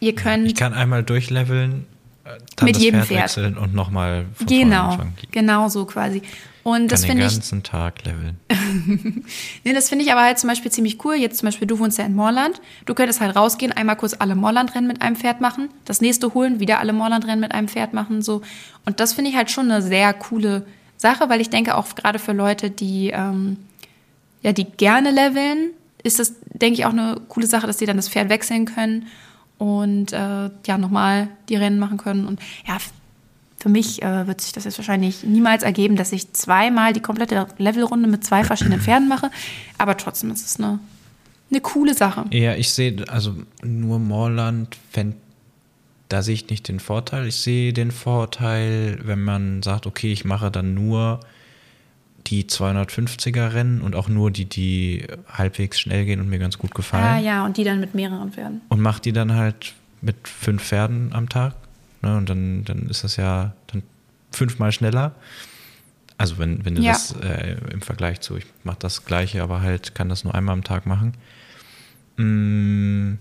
S1: Ihr könnt.
S2: Ich kann einmal durchleveln, äh, dann
S1: mit
S2: das
S1: jedem
S2: Pferd, Pferd. wechseln und nochmal
S1: von Genau, genau so quasi. Und das finde
S2: ich. den ganzen Tag leveln.
S1: nee, das finde ich aber halt zum Beispiel ziemlich cool. Jetzt zum Beispiel, du wohnst ja in Moorland. Du könntest halt rausgehen, einmal kurz alle Moorland-Rennen mit einem Pferd machen, das nächste holen, wieder alle Moorland-Rennen mit einem Pferd machen. So. Und das finde ich halt schon eine sehr coole Sache, weil ich denke auch gerade für Leute, die, ähm, ja, die gerne leveln, ist das, denke ich, auch eine coole Sache, dass die dann das Pferd wechseln können und äh, ja, nochmal die Rennen machen können. Und ja, für mich äh, wird sich das jetzt wahrscheinlich niemals ergeben, dass ich zweimal die komplette Levelrunde mit zwei verschiedenen Pferden mache. Aber trotzdem ist es eine, eine coole Sache.
S2: Ja, ich sehe, also nur Moorland, wenn, da sehe ich nicht den Vorteil. Ich sehe den Vorteil, wenn man sagt, okay, ich mache dann nur die 250er Rennen und auch nur die, die halbwegs schnell gehen und mir ganz gut gefallen. Ah
S1: ja, und die dann mit mehreren Pferden.
S2: Und macht die dann halt mit fünf Pferden am Tag. Ne? Und dann, dann ist das ja dann fünfmal schneller. Also wenn, wenn du ja. das äh, im Vergleich zu, ich mache das gleiche, aber halt kann das nur einmal am Tag machen. Mm,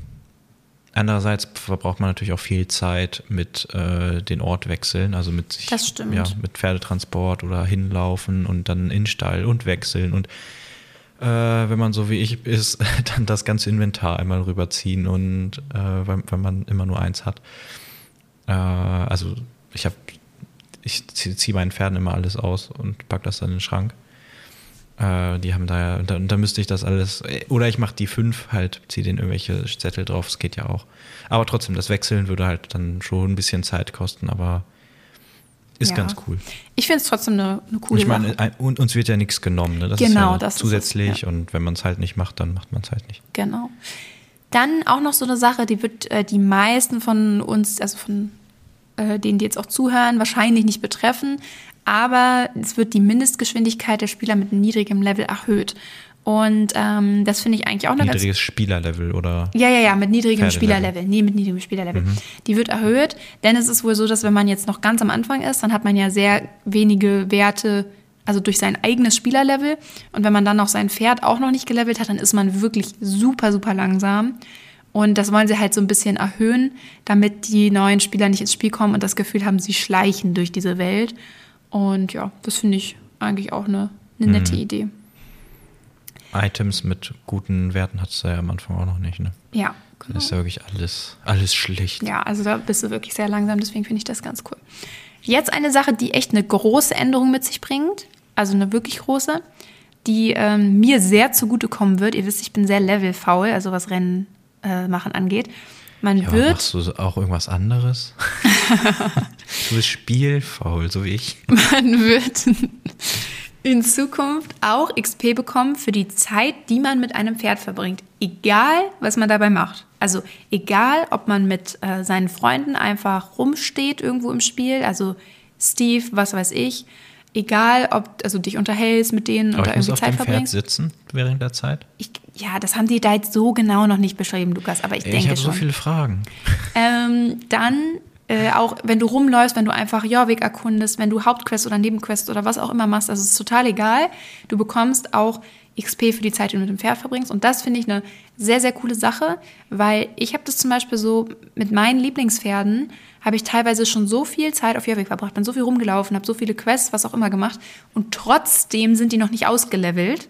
S2: Andererseits verbraucht man natürlich auch viel Zeit mit äh, den Ortwechseln, also mit sich,
S1: Das stimmt.
S2: ja, mit Pferdetransport oder hinlaufen und dann in Stall und wechseln und äh, wenn man so wie ich ist, dann das ganze Inventar einmal rüberziehen und äh, weil, weil man immer nur eins hat. Äh, also ich habe, ich ziehe zieh meinen Pferden immer alles aus und pack das dann in den Schrank. Äh, die haben da ja, da, da müsste ich das alles, oder ich mache die fünf halt, ziehe denen irgendwelche Zettel drauf, das geht ja auch. Aber trotzdem, das Wechseln würde halt dann schon ein bisschen Zeit kosten, aber ist
S1: Ja.
S2: ganz cool.
S1: Ich finde es trotzdem eine, eine coole
S2: ich meine,
S1: Sache.
S2: ein- und uns wird ja nichts genommen, ne? Das
S1: Genau,
S2: ist ja
S1: das ist es,
S2: zusätzlich
S1: ja.
S2: und wenn man es halt nicht macht, dann macht man es halt nicht.
S1: Genau. Dann auch noch so eine Sache, die wird äh, die meisten von uns, also von äh, denen, die jetzt auch zuhören, wahrscheinlich nicht betreffen. Aber es wird die Mindestgeschwindigkeit der Spieler mit niedrigem Level erhöht. Und ähm, das finde ich eigentlich auch eine ganz
S2: Niedriges Spielerlevel oder
S1: Ja, ja, ja, mit niedrigem. Spielerlevel. Nee, mit niedrigem Spielerlevel. Die wird erhöht, denn es ist wohl so, dass wenn man jetzt noch ganz am Anfang ist, dann hat man ja sehr wenige Werte, also durch sein eigenes Spielerlevel. Und wenn man dann noch sein Pferd auch noch nicht gelevelt hat, dann ist man wirklich super, super langsam. Und das wollen sie halt so ein bisschen erhöhen, damit die neuen Spieler nicht ins Spiel kommen und das Gefühl haben, sie schleichen durch diese Welt. Und ja, das finde ich eigentlich auch eine, eine nette Idee.
S2: Items mit guten Werten hat es ja am Anfang auch noch nicht, ne?
S1: Ja,
S2: Das ist ja wirklich alles, alles schlecht.
S1: Ja, also da bist du wirklich sehr langsam, deswegen finde ich das ganz cool. Jetzt eine Sache, die echt eine große Änderung mit sich bringt, also eine wirklich große, die ähm, mir sehr zugutekommen wird. Ihr wisst, ich bin sehr levelfaul, also was Rennen äh, machen angeht. Man
S2: Ja,
S1: wird,
S2: machst du auch irgendwas anderes? du bist spielfaul, so wie ich.
S1: man wird in Zukunft auch XP bekommen für die Zeit, die man mit einem Pferd verbringt. Egal, was man dabei macht. Also egal, ob man mit äh, seinen Freunden einfach rumsteht irgendwo im Spiel, also Steve, was weiß ich. Egal, ob also dich unterhältst mit denen
S2: Aber
S1: oder
S2: ich
S1: irgendwie
S2: auf
S1: Zeit
S2: dem Pferd
S1: verbringst.
S2: sitzen während der Zeit.
S1: Ich, ja, das haben die da jetzt so genau noch nicht beschrieben, Lukas, aber ich
S2: ich
S1: denke
S2: habe so
S1: schon.
S2: viele Fragen.
S1: Ähm, dann äh, auch, wenn du rumläufst, wenn du einfach Jorvik erkundest, wenn du Hauptquest oder Nebenquest oder was auch immer machst, also es ist total egal. Du bekommst auch XP für die Zeit, die du mit dem Pferd verbringst. Und das finde ich eine sehr, sehr coole Sache, weil ich habe das zum Beispiel so mit meinen Lieblingspferden, habe ich teilweise schon so viel Zeit auf Jorvik verbracht, bin so viel rumgelaufen, habe so viele Quests, was auch immer gemacht. Und trotzdem sind die noch nicht ausgelevelt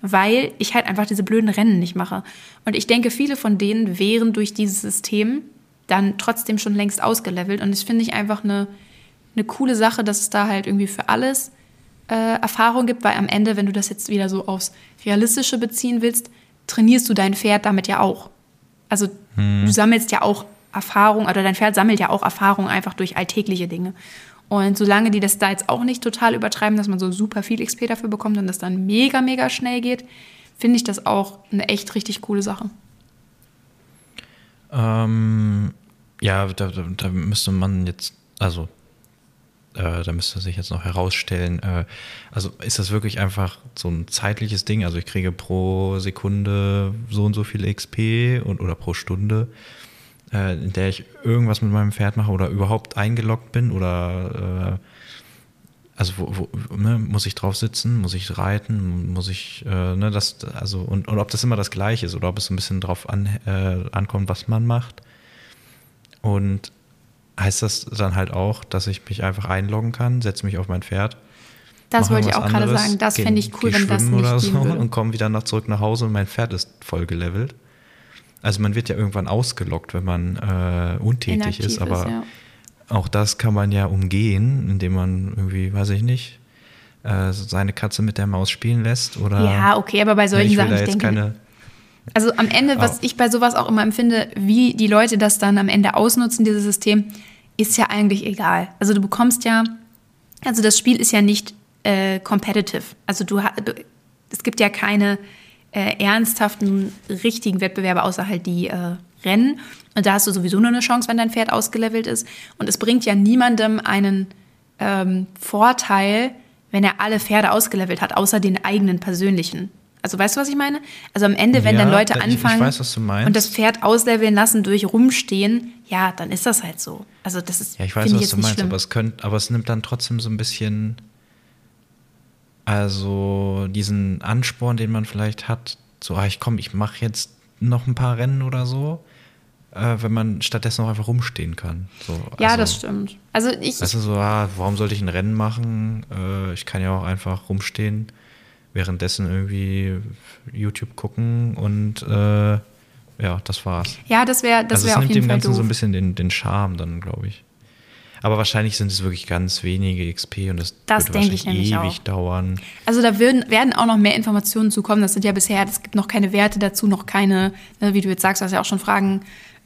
S1: weil ich halt einfach diese blöden Rennen nicht mache. Und ich denke, viele von denen wären durch dieses System dann trotzdem schon längst ausgelevelt. Und das finde ich einfach eine, eine coole Sache, dass es da halt irgendwie für alles äh, Erfahrung gibt, weil am Ende, wenn du das jetzt wieder so aufs Realistische beziehen willst, trainierst du dein Pferd damit ja auch. Also du sammelst ja auch Erfahrung, oder dein Pferd sammelt ja auch Erfahrung einfach durch alltägliche Dinge. Und solange die das da jetzt auch nicht total übertreiben, dass man so super viel XP dafür bekommt und das dann mega, mega schnell geht, finde ich das auch eine echt richtig coole Sache.
S2: Ähm, ja, da, da, da müsste man jetzt, also äh, da müsste sich jetzt noch herausstellen, äh, also ist das wirklich einfach so ein zeitliches Ding? Also ich kriege pro Sekunde so und so viel XP und, oder pro Stunde, äh, in der ich irgendwas mit meinem Pferd mache oder überhaupt eingeloggt bin oder äh, also wo, wo, ne, muss ich drauf sitzen, muss ich reiten, muss ich, äh, ne, das, also und, und ob das immer das gleiche ist oder ob es so ein bisschen drauf an, äh, ankommt, was man macht. Und heißt das dann halt auch, dass ich mich einfach einloggen kann, setze mich auf mein Pferd.
S1: Das wollte ich auch
S2: irgendwas
S1: gerade
S2: anderes,
S1: sagen. Das fände ich cool, wenn das nicht
S2: oder so
S1: würde.
S2: und komme wieder nach zurück nach Hause und mein Pferd ist voll gelevelt. Also man wird ja irgendwann ausgelockt, wenn man äh, untätig
S1: Inaktiv
S2: ist, aber
S1: ja.
S2: auch das kann man ja umgehen, indem man irgendwie, weiß ich nicht, äh, seine Katze mit der Maus spielen lässt oder
S1: Ja, okay, aber bei solchen
S2: ich will
S1: Sachen, ich denke,
S2: keine.
S1: Also am Ende, was ich bei sowas auch immer empfinde, wie die Leute das dann am Ende ausnutzen, dieses System, ist ja eigentlich egal. Also du bekommst ja, also das Spiel ist ja nicht äh, competitive. Also du es gibt ja keine äh, ernsthaften, richtigen Wettbewerbe, außer halt die äh, Rennen. Und da hast du sowieso nur eine Chance, wenn dein Pferd ausgelevelt ist. Und es bringt ja niemandem einen ähm, Vorteil, wenn er alle Pferde ausgelevelt hat, außer den eigenen persönlichen. Also weißt du, was ich meine? Also am Ende, wenn
S2: Ja,
S1: dann Leute
S2: ich- ich
S1: anfangen
S2: weiß,
S1: und das Pferd ausleveln lassen durch Rumstehen, ja, dann ist das halt so. Also das ist,
S2: Ja, ich weiß, was
S1: jetzt
S2: du meinst, aber es, könnt, aber es nimmt dann trotzdem so ein bisschen, also diesen Ansporn, den man vielleicht hat, so, ah, ich komm, ich mache jetzt noch ein paar Rennen oder so, äh, wenn man stattdessen auch einfach rumstehen kann. So,
S1: Ja,
S2: also,
S1: das stimmt. Also ich,
S2: du, so, ah, warum sollte ich ein Rennen machen? Äh, ich kann ja auch einfach rumstehen, währenddessen irgendwie YouTube gucken und äh, ja, das war's.
S1: ja, das wäre das
S2: also
S1: wär auf
S2: nimmt
S1: jeden
S2: dem
S1: Fall
S2: Ganzen
S1: doof.
S2: so ein bisschen den, den Charme dann, glaube ich. Aber wahrscheinlich sind es wirklich ganz wenige XP und das,
S1: Das
S2: wird wahrscheinlich ewig
S1: auch.
S2: dauern.
S1: Also da würden, werden auch noch mehr Informationen zukommen. Das sind ja bisher, es gibt noch keine Werte dazu, noch keine, ne, wie du jetzt sagst, hast ja auch schon Fragen,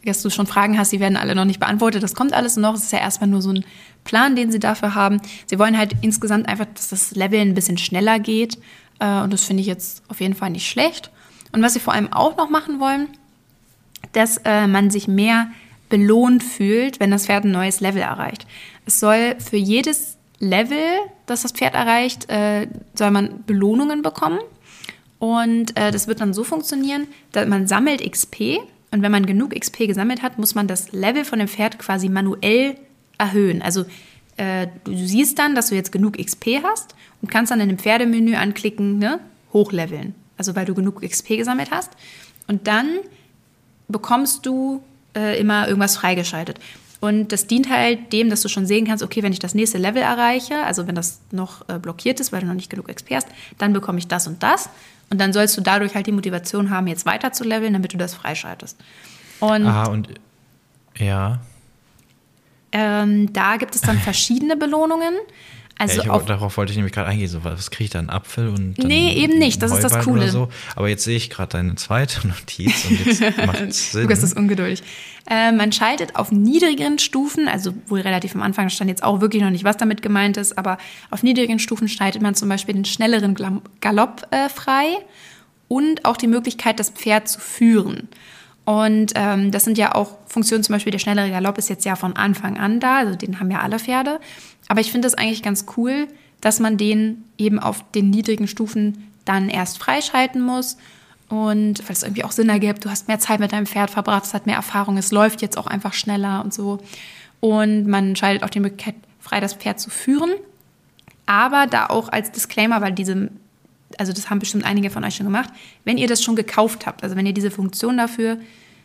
S1: dass du schon Fragen hast, die werden alle noch nicht beantwortet. Das kommt alles noch. Es ist ja erstmal nur so ein Plan, den sie dafür haben. Sie wollen halt insgesamt einfach, dass das Level ein bisschen schneller geht. Äh, Und das finde ich jetzt auf jeden Fall nicht schlecht. Und was sie vor allem auch noch machen wollen, dass äh, man sich mehr belohnt fühlt, wenn das Pferd ein neues Level erreicht. Es soll für jedes Level, das das Pferd erreicht, äh, soll man Belohnungen bekommen. Und äh, das wird dann so funktionieren, dass man sammelt XP und wenn man genug XP gesammelt hat, muss man das Level von dem Pferd quasi manuell erhöhen. Also äh, du, du siehst dann, dass du jetzt genug XP hast und kannst dann in dem Pferdemenü anklicken, ne, hochleveln. Also weil du genug XP gesammelt hast. Und dann bekommst du äh, immer irgendwas freigeschaltet. Und das dient halt dem, dass du schon sehen kannst, okay, wenn ich das nächste Level erreiche, also wenn das noch äh, blockiert ist, weil du noch nicht genug XP hast, dann bekomme ich das und das. Und dann sollst du dadurch halt die Motivation haben, jetzt weiter zu leveln, damit du das freischaltest. Und
S2: Ah, und ja.
S1: ähm, da gibt es dann verschiedene Belohnungen. Also
S2: ja ich,
S1: auf,
S2: darauf wollte ich nämlich gerade eingehen. So, was kriege ich da? Einen Apfel und
S1: Nee, eben nicht. Das ist das Coole.
S2: So. Aber jetzt sehe ich gerade deine zweite Notiz und jetzt macht Sinn.
S1: Lukas ist ungeduldig. Äh, man schaltet auf niedrigeren Stufen, also wohl relativ am Anfang stand jetzt auch wirklich noch nicht, was damit gemeint ist, aber auf niedrigen Stufen schaltet man zum Beispiel den schnelleren Galopp äh, frei und auch die Möglichkeit, das Pferd zu führen. Und ähm, das sind ja auch Funktionen, zum Beispiel der schnellere Galopp ist jetzt ja von Anfang an da, also den haben ja alle Pferde. Aber ich finde das eigentlich ganz cool, dass man den eben auf den niedrigen Stufen dann erst freischalten muss. Und weil es irgendwie auch Sinn ergibt, du hast mehr Zeit mit deinem Pferd verbracht, es hat mehr Erfahrung, es läuft jetzt auch einfach schneller und so. Und man schaltet auch die Möglichkeit frei, das Pferd zu führen. Aber da auch als Disclaimer, weil diese, also das haben bestimmt einige von euch schon gemacht, wenn ihr das schon gekauft habt, also wenn ihr diese Funktion dafür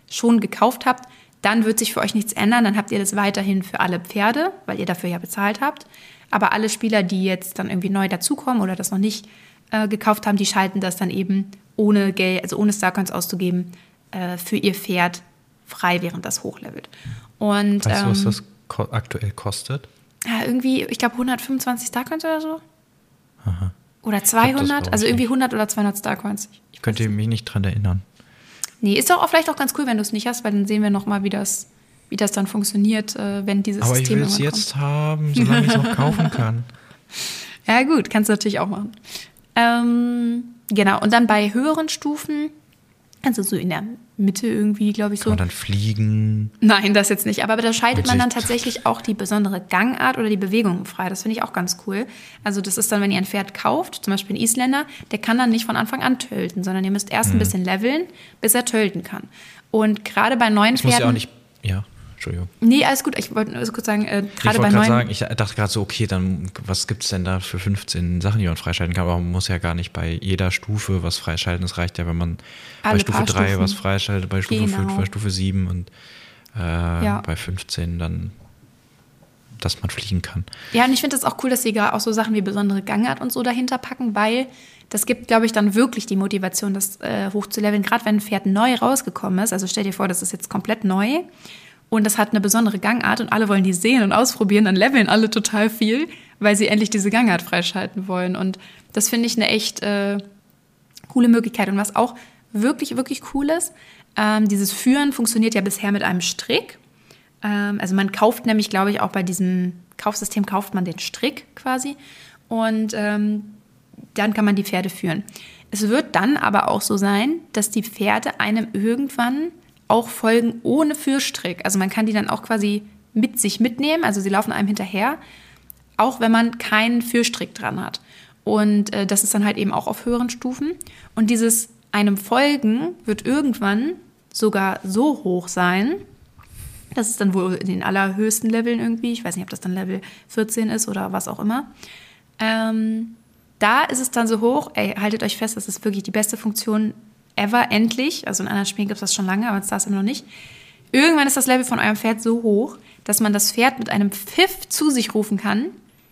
S1: schon gekauft habt, dann wird sich für euch nichts ändern, dann habt ihr das weiterhin für alle Pferde, weil ihr dafür ja bezahlt habt. Aber alle Spieler, die jetzt dann irgendwie neu dazukommen oder das noch nicht äh, gekauft haben, die schalten das dann eben ohne Geld, also ohne Starcoins auszugeben, äh, für ihr Pferd frei, während das hochlevelt. Und
S2: Weißt du, was
S1: ähm,
S2: das ko aktuell kostet?
S1: ja, irgendwie, ich glaube 125 Starcoins oder so. Oder
S2: das
S1: 200,
S2: glaub
S1: also irgendwie
S2: nicht.
S1: 100 oder 200 Starcoins. Ich,
S2: Ich könnte mich nicht dran erinnern.
S1: Nee, ist doch auch vielleicht auch ganz cool, wenn du es nicht hast, weil dann sehen wir nochmal, wie das, wie das dann funktioniert, äh, wenn dieses
S2: Aber ich
S1: System
S2: will es jetzt haben, solange ich es noch kaufen kann.
S1: Ja, gut, kannst du natürlich auch machen. Ähm, genau, und dann bei höheren Stufen, also so in der Mitte irgendwie, glaube ich
S2: Kann
S1: so.
S2: man dann fliegen?
S1: Nein, das jetzt nicht. Aber da schaltet man dann tatsächlich auch die besondere Gangart oder die Bewegung frei. Das finde ich auch ganz cool. Also das ist dann, wenn ihr ein Pferd kauft, zum Beispiel ein Isländer, der kann dann nicht von Anfang an tölten, sondern ihr müsst
S2: Mhm.
S1: erst ein bisschen leveln, bis er tölten kann. Und gerade bei neuen
S2: muss
S1: Pferden.
S2: ja auch nicht. Ja, Entschuldigung.
S1: Nee, alles gut. Ich wollte nur kurz sagen, äh, gerade bei
S2: wollte gerade
S1: neuen.
S2: sagen, ich dachte gerade so, okay, dann was gibt es denn da für 15 Sachen, die man freischalten kann? Aber man muss ja gar nicht bei jeder Stufe was freischalten. Es reicht ja, wenn man bei
S1: Alle
S2: Stufe
S1: paar
S2: 3
S1: Stufen.
S2: was freischaltet, bei Stufe
S1: Genau.
S2: 5, bei Stufe 7 und äh,
S1: Ja.
S2: bei 15 dann, dass man fliegen kann.
S1: Ja, und ich finde es auch cool, dass sie gerade auch so Sachen wie besondere Gangart und so dahinter packen, weil das gibt, glaube ich, dann wirklich die Motivation, das äh, hochzuleveln. Gerade wenn ein Pferd neu rausgekommen ist. Also stell dir vor, das ist jetzt komplett neu und das hat eine besondere Gangart und alle wollen die sehen und ausprobieren, dann leveln alle total viel, weil sie endlich diese Gangart freischalten wollen. Und das finde ich eine echt äh, coole Möglichkeit. Und was auch wirklich, wirklich cool ist, ähm, dieses Führen funktioniert ja bisher mit einem Strick. Ähm, also man kauft nämlich, glaube ich, auch bei diesem Kaufsystem kauft man den Strick quasi und ähm, dann kann man die Pferde führen. Es wird dann aber auch so sein, dass die Pferde einem irgendwann auch folgen ohne Führstrick. Also man kann die dann auch quasi mit sich mitnehmen, also sie laufen einem hinterher, auch wenn man keinen Führstrick dran hat. Und äh, das ist dann halt eben auch auf höheren Stufen. Und dieses einem Folgen wird irgendwann sogar so hoch sein, das ist dann wohl in den allerhöchsten Leveln irgendwie. Ich weiß nicht, ob das dann Level 14 ist oder was auch immer. Ähm, da ist es dann so hoch, ey, haltet euch fest, das ist wirklich die beste Funktion ever endlich, also in anderen Spielen gibt es das schon lange, aber in Star Stable noch nicht, irgendwann ist das Level von eurem Pferd so hoch, dass man das Pferd mit einem Pfiff zu sich rufen kann,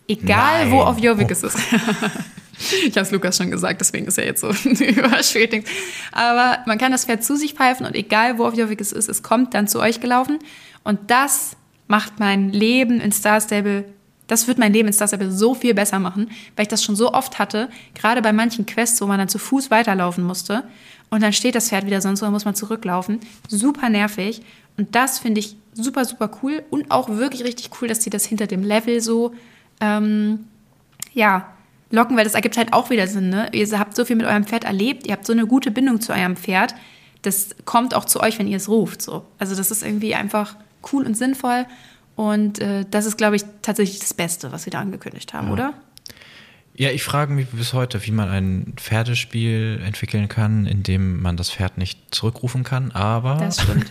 S1: egal
S2: Nein.
S1: wo auf Jorvik
S2: Oh.
S1: es ist. ich habe es Lukas schon gesagt, deswegen ist er jetzt so überschwätigt. Aber man kann das Pferd zu sich pfeifen und egal wo auf Jorvik es ist, es kommt dann zu euch gelaufen. Und das macht mein Leben in Star Stable, das wird mein Leben in Star Stable so viel besser machen, weil ich das schon so oft hatte, gerade bei manchen Quests, wo man dann zu Fuß weiterlaufen musste. Und dann steht das Pferd wieder sonst, wo, dann muss man zurücklaufen. Super nervig. Und das finde ich super, super cool. Und auch wirklich richtig cool, dass sie das hinter dem Level so, ähm, ja, locken, weil das ergibt halt auch wieder Sinn. Ne? Ihr habt so viel mit eurem Pferd erlebt, ihr habt so eine gute Bindung zu eurem Pferd. Das kommt auch zu euch, wenn ihr es ruft. So. Also das ist irgendwie einfach cool und sinnvoll. Und äh, das ist, glaube ich, tatsächlich das Beste, was wir da angekündigt haben, oder?
S2: Ja, ich frage mich bis heute, wie man ein Pferdespiel entwickeln kann, in dem man das Pferd nicht zurückrufen kann, aber
S1: Das stimmt.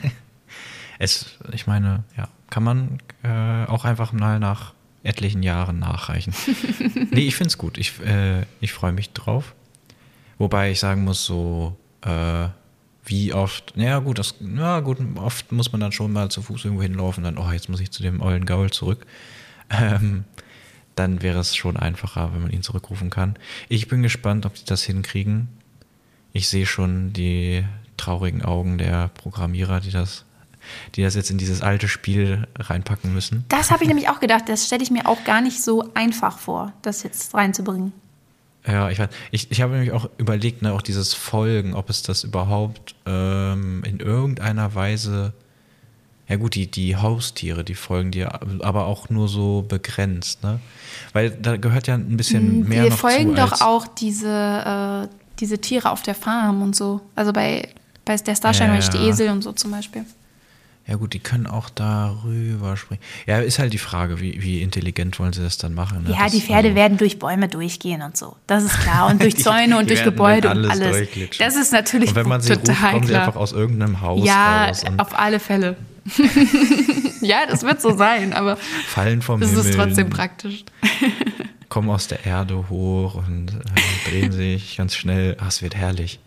S2: es, ich meine, ja, kann man äh, auch einfach mal nach etlichen Jahren nachreichen. nee, ich finde es gut. Ich, äh, ich freue mich drauf. Wobei ich sagen muss, so äh, wie oft, naja gut, das, ja gut, oft muss man dann schon mal zu Fuß irgendwo hinlaufen, dann, oh, jetzt muss ich zu dem ollen Gaul zurück. Ähm, dann wäre es schon einfacher, wenn man ihn zurückrufen kann. Ich bin gespannt, ob sie das hinkriegen. Ich sehe schon die traurigen Augen der Programmierer, die das, die das jetzt in dieses alte Spiel reinpacken müssen.
S1: Das habe ich nämlich auch gedacht. Das stelle ich mir auch gar nicht so einfach vor, das jetzt reinzubringen.
S2: Ja, ich. Ich, ich habe nämlich auch überlegt, ne, auch dieses Folgen, ob es das überhaupt ähm, in irgendeiner Weise. Ja gut, die, die Haustiere, die folgen dir, aber auch nur so begrenzt, ne? Weil da gehört ja ein bisschen mehr
S1: Wir
S2: noch
S1: folgen
S2: zu
S1: doch
S2: als,
S1: auch diese, äh, diese Tiere auf der Farm und so. Also bei, bei der Starshine
S2: Ja,
S1: ja, die. Esel und so zum Beispiel.
S2: Ja gut, die können auch darüber springen. Ja, ist halt die Frage, wie, wie intelligent wollen sie das dann machen? Ne?
S1: Ja,
S2: das,
S1: die Pferde
S2: also-
S1: werden durch Bäume durchgehen und so. Das ist klar. Und durch
S2: Die-
S1: Zäune und durch
S2: werden
S1: Gebäude
S2: durch
S1: und
S2: alles
S1: alles. Das ist natürlich
S2: Und wenn man sie ruft,
S1: total
S2: kommen sie
S1: klar.
S2: einfach aus irgendeinem Haus
S1: ja, auf alle Fälle. ja, das wird so sein, aber
S2: fallen vom
S1: das
S2: Himmel.
S1: ist trotzdem praktisch.
S2: kommen aus der Erde hoch und äh, drehen sich ganz schnell. Ach, es wird herrlich.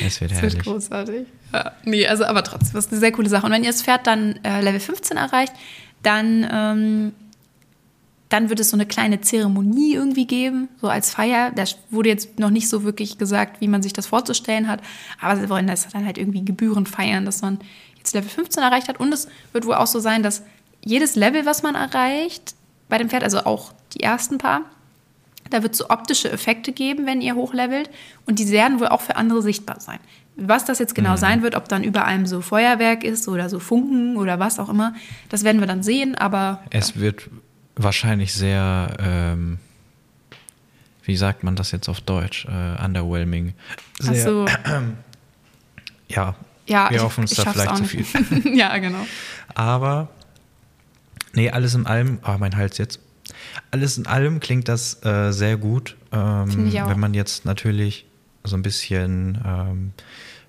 S2: Es wird
S1: Das
S2: herrlich.
S1: wird großartig. Ja, nee, also aber trotzdem, das ist eine sehr coole Sache. Und wenn ihr das Pferd dann äh, Level 15 erreicht, dann, ähm, dann wird es so eine kleine Zeremonie irgendwie geben, so als Feier. Da wurde jetzt noch nicht so wirklich gesagt, wie man sich das vorzustellen hat, aber sie wollen das dann halt irgendwie gebührend feiern, dass man jetzt Level 15 erreicht hat. Und es wird wohl auch so sein, dass jedes Level, was man erreicht, bei dem Pferd, also auch die ersten paar, da wird es so optische Effekte geben, wenn ihr hochlevelt. Und die werden wohl auch für andere sichtbar sein. Was das jetzt genau sein wird, ob dann über einem so Feuerwerk ist oder so Funken oder was auch immer, das werden wir dann sehen. Aber
S2: Es wird wahrscheinlich sehr, ähm, wie sagt man das jetzt auf Deutsch? Äh, underwhelming.
S1: ach
S2: Sehr,
S1: so,
S2: Ja,
S1: ja,
S2: wir
S1: ich-
S2: hoffen uns da vielleicht zu viel.
S1: ja, genau.
S2: Aber, nee, alles in allem, ah, mein Hals jetzt. Alles in allem klingt das äh, sehr gut. Ähm. Wenn man jetzt natürlich so ein bisschen ähm,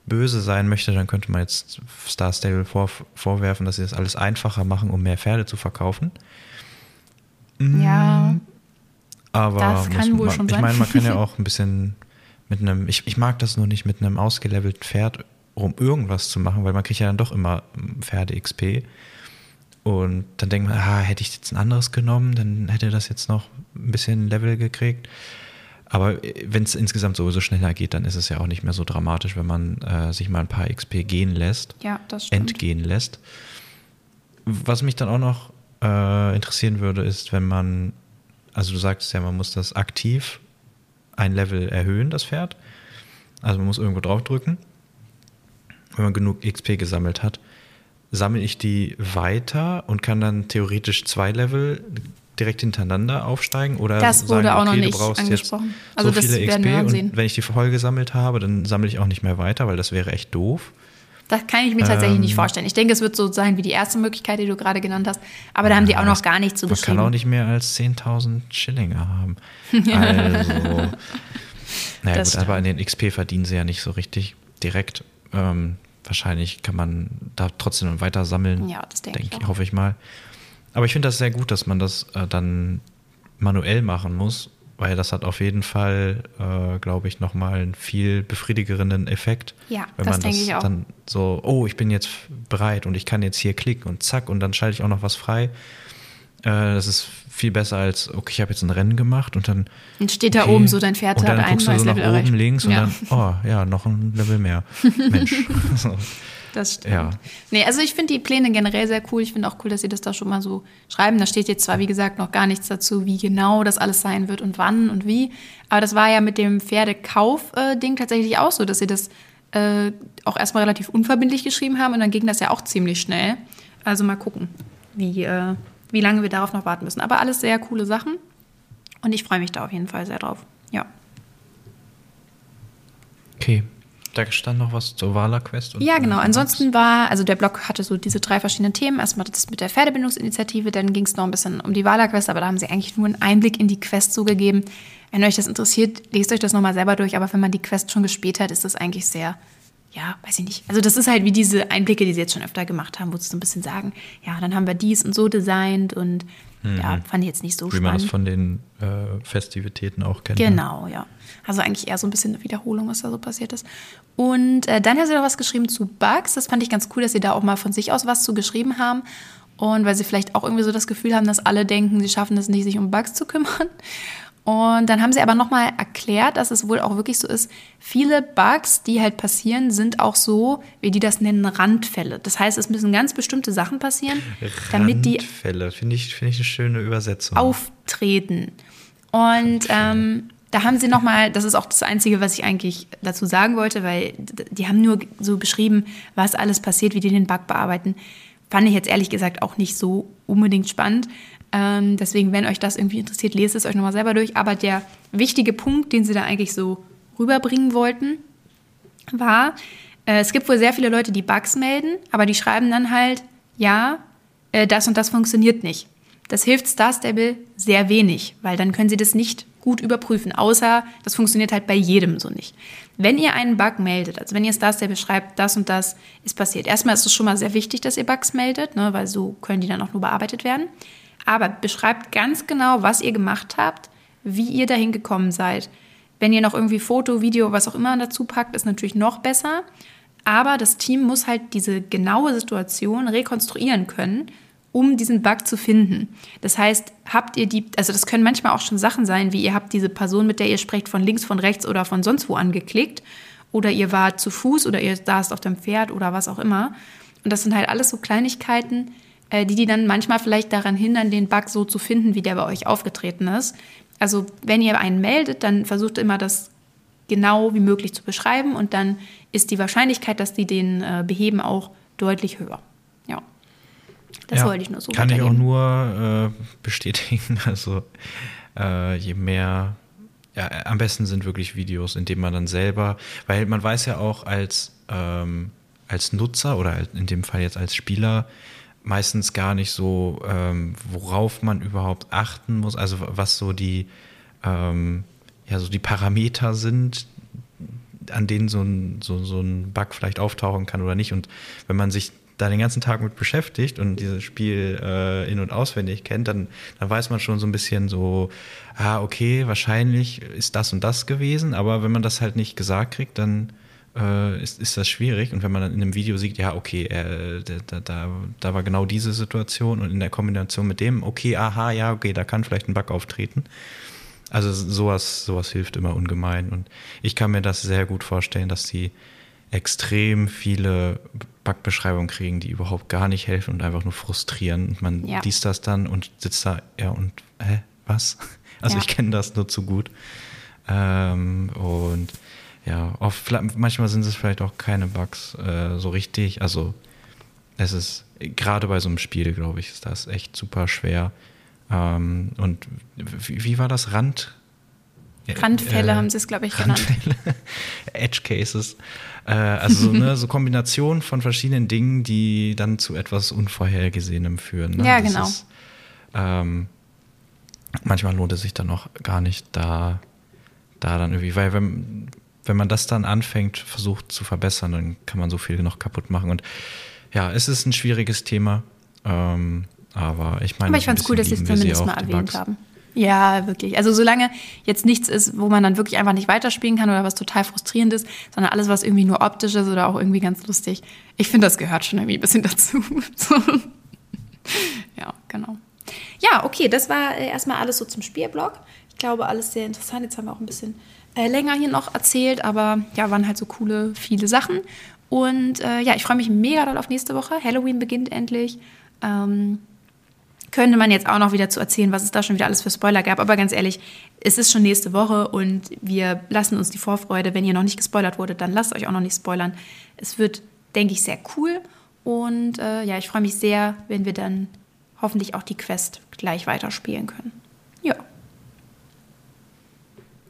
S2: böse sein möchte, dann könnte man jetzt Star Stable vor, vorwerfen, dass sie das alles einfacher machen, um mehr Pferde zu verkaufen.
S1: Ja,
S2: Aber
S1: Das kann
S2: muss
S1: wohl
S2: man,
S1: schon
S2: ich meine, man kann ja auch ein bisschen mit einem, ich, ich mag das nur nicht mit einem ausgelevelten Pferd, um irgendwas zu machen, weil man kriegt ja dann doch immer Pferde-XP. Und dann denkt man, ah, hätte ich jetzt ein anderes genommen, dann hätte das jetzt noch ein bisschen Level gekriegt. Aber wenn es insgesamt sowieso schneller geht, dann ist es ja auch nicht mehr so dramatisch, wenn man äh, sich mal ein paar XP gehen lässt
S1: ja, das stimmt.
S2: entgehen lässt. Was mich dann auch noch äh, interessieren würde, ist, wenn man, also du sagtest ja, man muss das aktiv ein Level erhöhen, das Pferd. Also man muss irgendwo draufdrücken. Wenn man genug XP gesammelt hat, sammle ich die weiter und kann dann theoretisch zwei Level direkt hintereinander aufsteigen oder
S1: Das wurde
S2: sagen,
S1: auch noch
S2: okay,
S1: nicht
S2: du brauchst
S1: angesprochen.
S2: jetzt
S1: Also
S2: so
S1: das
S2: viele XP und wenn ich die voll gesammelt habe, dann sammle ich auch nicht mehr weiter, weil das wäre echt doof.
S1: Das kann ich mir tatsächlich
S2: Ähm,
S1: nicht vorstellen. Ich denke, es wird so sein wie die erste Möglichkeit, die du gerade genannt hast. Aber da haben die auch noch gar nichts zu
S2: Man kann auch nicht mehr als 10.000 Schillinge haben. Also, naja
S1: Das
S2: gut, aber an den XP verdienen sie ja nicht so richtig direkt. Ähm, wahrscheinlich kann man da trotzdem weiter sammeln.
S1: Ja, das denke ich
S2: denk,
S1: auch.
S2: hoffe ich mal. Aber ich finde das sehr gut, dass man das äh, dann manuell machen muss, weil das hat auf jeden Fall, äh, glaube ich, nochmal einen viel befriedigerenden Effekt.
S1: Ja,
S2: wenn
S1: das
S2: man
S1: denke
S2: das
S1: ich auch.
S2: dann so, oh, ich bin jetzt bereit und ich kann jetzt hier klicken und zack und dann schalte ich auch noch was frei. Äh, das ist viel besser als, okay, ich habe jetzt ein Rennen gemacht und dann.
S1: Dann steht da
S2: okay,
S1: oben so, dein Pferd
S2: und
S1: hat
S2: dann
S1: ein
S2: guckst du so nach
S1: Level
S2: oben
S1: erreicht.
S2: links und
S1: Ja.
S2: dann, oh ja, noch ein Level mehr. Mensch.
S1: Das stimmt.
S2: Ja.
S1: Nee, also ich finde die Pläne generell sehr cool. Ich finde auch cool, dass sie das da schon mal so schreiben. Da steht jetzt zwar, wie gesagt, noch gar nichts dazu, wie genau das alles sein wird und wann und wie. Aber das war ja mit dem Pferdekauf-Ding tatsächlich auch so, dass sie das äh, auch erstmal relativ unverbindlich geschrieben haben und dann ging das ja auch ziemlich schnell. Also mal gucken, wie, äh, wie lange wir darauf noch warten müssen. Aber alles sehr coole Sachen und ich freue mich da auf jeden Fall sehr drauf. Ja.
S2: Okay. Da stand noch was zur Wala-Quest.
S1: Ja, genau. Ansonsten war, also der Blog hatte so diese drei verschiedenen Themen. Erstmal das mit der Pferdebindungsinitiative, dann ging es noch ein bisschen um die Wala-Quest, aber da haben sie eigentlich nur einen Einblick in die Quest so gegeben. Wenn euch das interessiert, lest euch das nochmal selber durch, aber wenn man die Quest schon gespielt hat, ist das eigentlich sehr, ja, weiß ich nicht. Also das ist halt wie diese Einblicke, die sie jetzt schon öfter gemacht haben, wo sie so ein bisschen sagen, ja, dann haben wir dies und so designt und ja, fand ich jetzt nicht so
S2: Mhm. Wie man
S1: spannend.
S2: das von den äh, Festivitäten auch kennt. ne?
S1: Genau, ja. Also eigentlich eher so ein bisschen eine Wiederholung, was da so passiert ist. Und äh, dann hat sie noch was geschrieben zu Bugs. Das fand ich ganz cool, dass sie da auch mal von sich aus was zu geschrieben haben. Und weil sie vielleicht auch irgendwie so das Gefühl haben, dass alle denken, sie schaffen es nicht, sich um Bugs zu kümmern. Und dann haben sie aber nochmal erklärt, dass es wohl auch wirklich so ist, viele Bugs, die halt passieren, sind auch so, wie die das nennen, Randfälle. Das heißt, es müssen ganz bestimmte Sachen passieren, damit die
S2: Randfälle, finde ich, finde ich eine schöne Übersetzung.
S1: auftreten. Und ähm, da haben sie nochmal, das ist auch das Einzige, was ich eigentlich dazu sagen wollte, weil die haben nur so beschrieben, was alles passiert, wie die den Bug bearbeiten. Fand ich jetzt ehrlich gesagt auch nicht so unbedingt spannend. Ähm, deswegen, wenn euch das irgendwie interessiert, lest es euch nochmal selber durch. Aber der wichtige Punkt, den sie da eigentlich so rüberbringen wollten, war, äh, es gibt wohl sehr viele Leute, die Bugs melden, aber die schreiben dann halt, ja, äh, das und das funktioniert nicht. Das hilft Star Stable sehr wenig, weil dann können sie das nicht gut überprüfen, außer das funktioniert halt bei jedem so nicht. Wenn ihr einen Bug meldet, also wenn ihr Star Stable schreibt, das und das ist passiert, erstmal ist es schon mal sehr wichtig, dass ihr Bugs meldet, ne, weil so können die dann auch nur bearbeitet werden. Aber beschreibt ganz genau, was ihr gemacht habt, wie ihr dahin gekommen seid. Wenn ihr noch irgendwie Foto, Video, was auch immer dazu packt, ist natürlich noch besser. Aber das Team muss halt diese genaue Situation rekonstruieren können, um diesen Bug zu finden. Das heißt, habt ihr die, also das können manchmal auch schon Sachen sein, wie ihr habt diese Person, mit der ihr sprecht, von links, von rechts oder von sonst wo angeklickt. Oder ihr wart zu Fuß oder ihr saßt auf dem Pferd oder was auch immer. Und das sind halt alles so Kleinigkeiten, die die dann manchmal vielleicht daran hindern, den Bug so zu finden, wie der bei euch aufgetreten ist. Also wenn ihr einen meldet, dann versucht immer das genau wie möglich zu beschreiben und dann ist die Wahrscheinlichkeit, dass die den äh, beheben, auch deutlich höher. Ja. Das
S2: Ja,
S1: wollte ich nur so
S2: Kann ich auch nur äh, bestätigen. Also äh, je mehr, ja, am besten sind wirklich Videos, in denen man dann selber, weil man weiß ja auch als, ähm, als Nutzer oder in dem Fall jetzt als Spieler meistens gar nicht so, ähm, worauf man überhaupt achten muss, also was so die, ähm, ja, so die Parameter sind, an denen so ein, so, so ein Bug vielleicht auftauchen kann oder nicht. Und wenn man sich da den ganzen Tag mit beschäftigt und dieses Spiel äh, in- und auswendig kennt, dann, dann weiß man schon so ein bisschen so, ah, okay, wahrscheinlich ist das und das gewesen, aber wenn man das halt nicht gesagt kriegt, dann äh, ist, ist das schwierig. Und wenn man dann in einem Video sieht, ja, okay, äh, da, da, da, war genau diese Situation und in der Kombination mit dem, okay, aha, ja, okay, da kann vielleicht ein Bug auftreten. Also sowas, sowas hilft immer ungemein. Und ich kann mir das sehr gut vorstellen, dass die extrem viele Bugbeschreibungen kriegen, die überhaupt gar nicht helfen und einfach nur frustrieren. Und man
S1: Ja.
S2: liest das dann und sitzt da, ja, und hä, was? Also
S1: Ja.
S2: ich kenne das nur zu gut. Ähm, und ja, oft, manchmal sind es vielleicht auch keine Bugs äh, so richtig. Also es ist, gerade bei so einem Spiel, glaube ich, ist das echt super schwer. Ähm, und wie, wie war das? Rand?
S1: Randfälle
S2: Äh,
S1: haben sie es, glaube ich, genannt.
S2: Randfälle, Edge Cases. Äh, also so eine so Kombination von verschiedenen Dingen, die dann zu etwas Unvorhergesehenem führen. Ne?
S1: Ja,
S2: Das
S1: genau.
S2: Ist, ähm, manchmal lohnt es sich dann auch gar nicht, da, da dann irgendwie, weil wenn, wenn man das dann anfängt, versucht zu verbessern, dann kann man so viel noch kaputt machen. Und ja, es ist ein schwieriges Thema. Ähm, aber ich meine,
S1: Aber ich fand es cool, dass sie es zumindest mal erwähnt
S2: Bugs.
S1: haben. Ja, wirklich. Also solange jetzt nichts ist, wo man dann wirklich einfach nicht weiterspielen kann oder was total frustrierend ist, sondern alles, was irgendwie nur optisch ist oder auch irgendwie ganz lustig. Ich finde, das gehört schon irgendwie ein bisschen dazu. ja, genau. Ja, okay, das war äh, erstmal alles so zum Spielblog. Ich glaube, alles sehr interessant. Jetzt haben wir auch ein bisschen äh, länger hier noch erzählt, aber ja, waren halt so coole, viele Sachen. Und äh, ja, ich freue mich mega doll auf nächste Woche. Halloween beginnt endlich. Ähm, könnte man jetzt auch noch wieder zu erzählen, was es da schon wieder alles für Spoiler gab. Aber ganz ehrlich, es ist schon nächste Woche und wir lassen uns die Vorfreude. Wenn ihr noch nicht gespoilert wurdet, dann lasst euch auch noch nicht spoilern. Es wird, denke ich, sehr cool. Und äh, ja, ich freue mich sehr, wenn wir dann hoffentlich auch die Quest gleich weiterspielen können. Ja.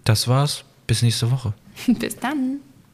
S2: Das war's. Bis nächste Woche.
S1: Bis dann.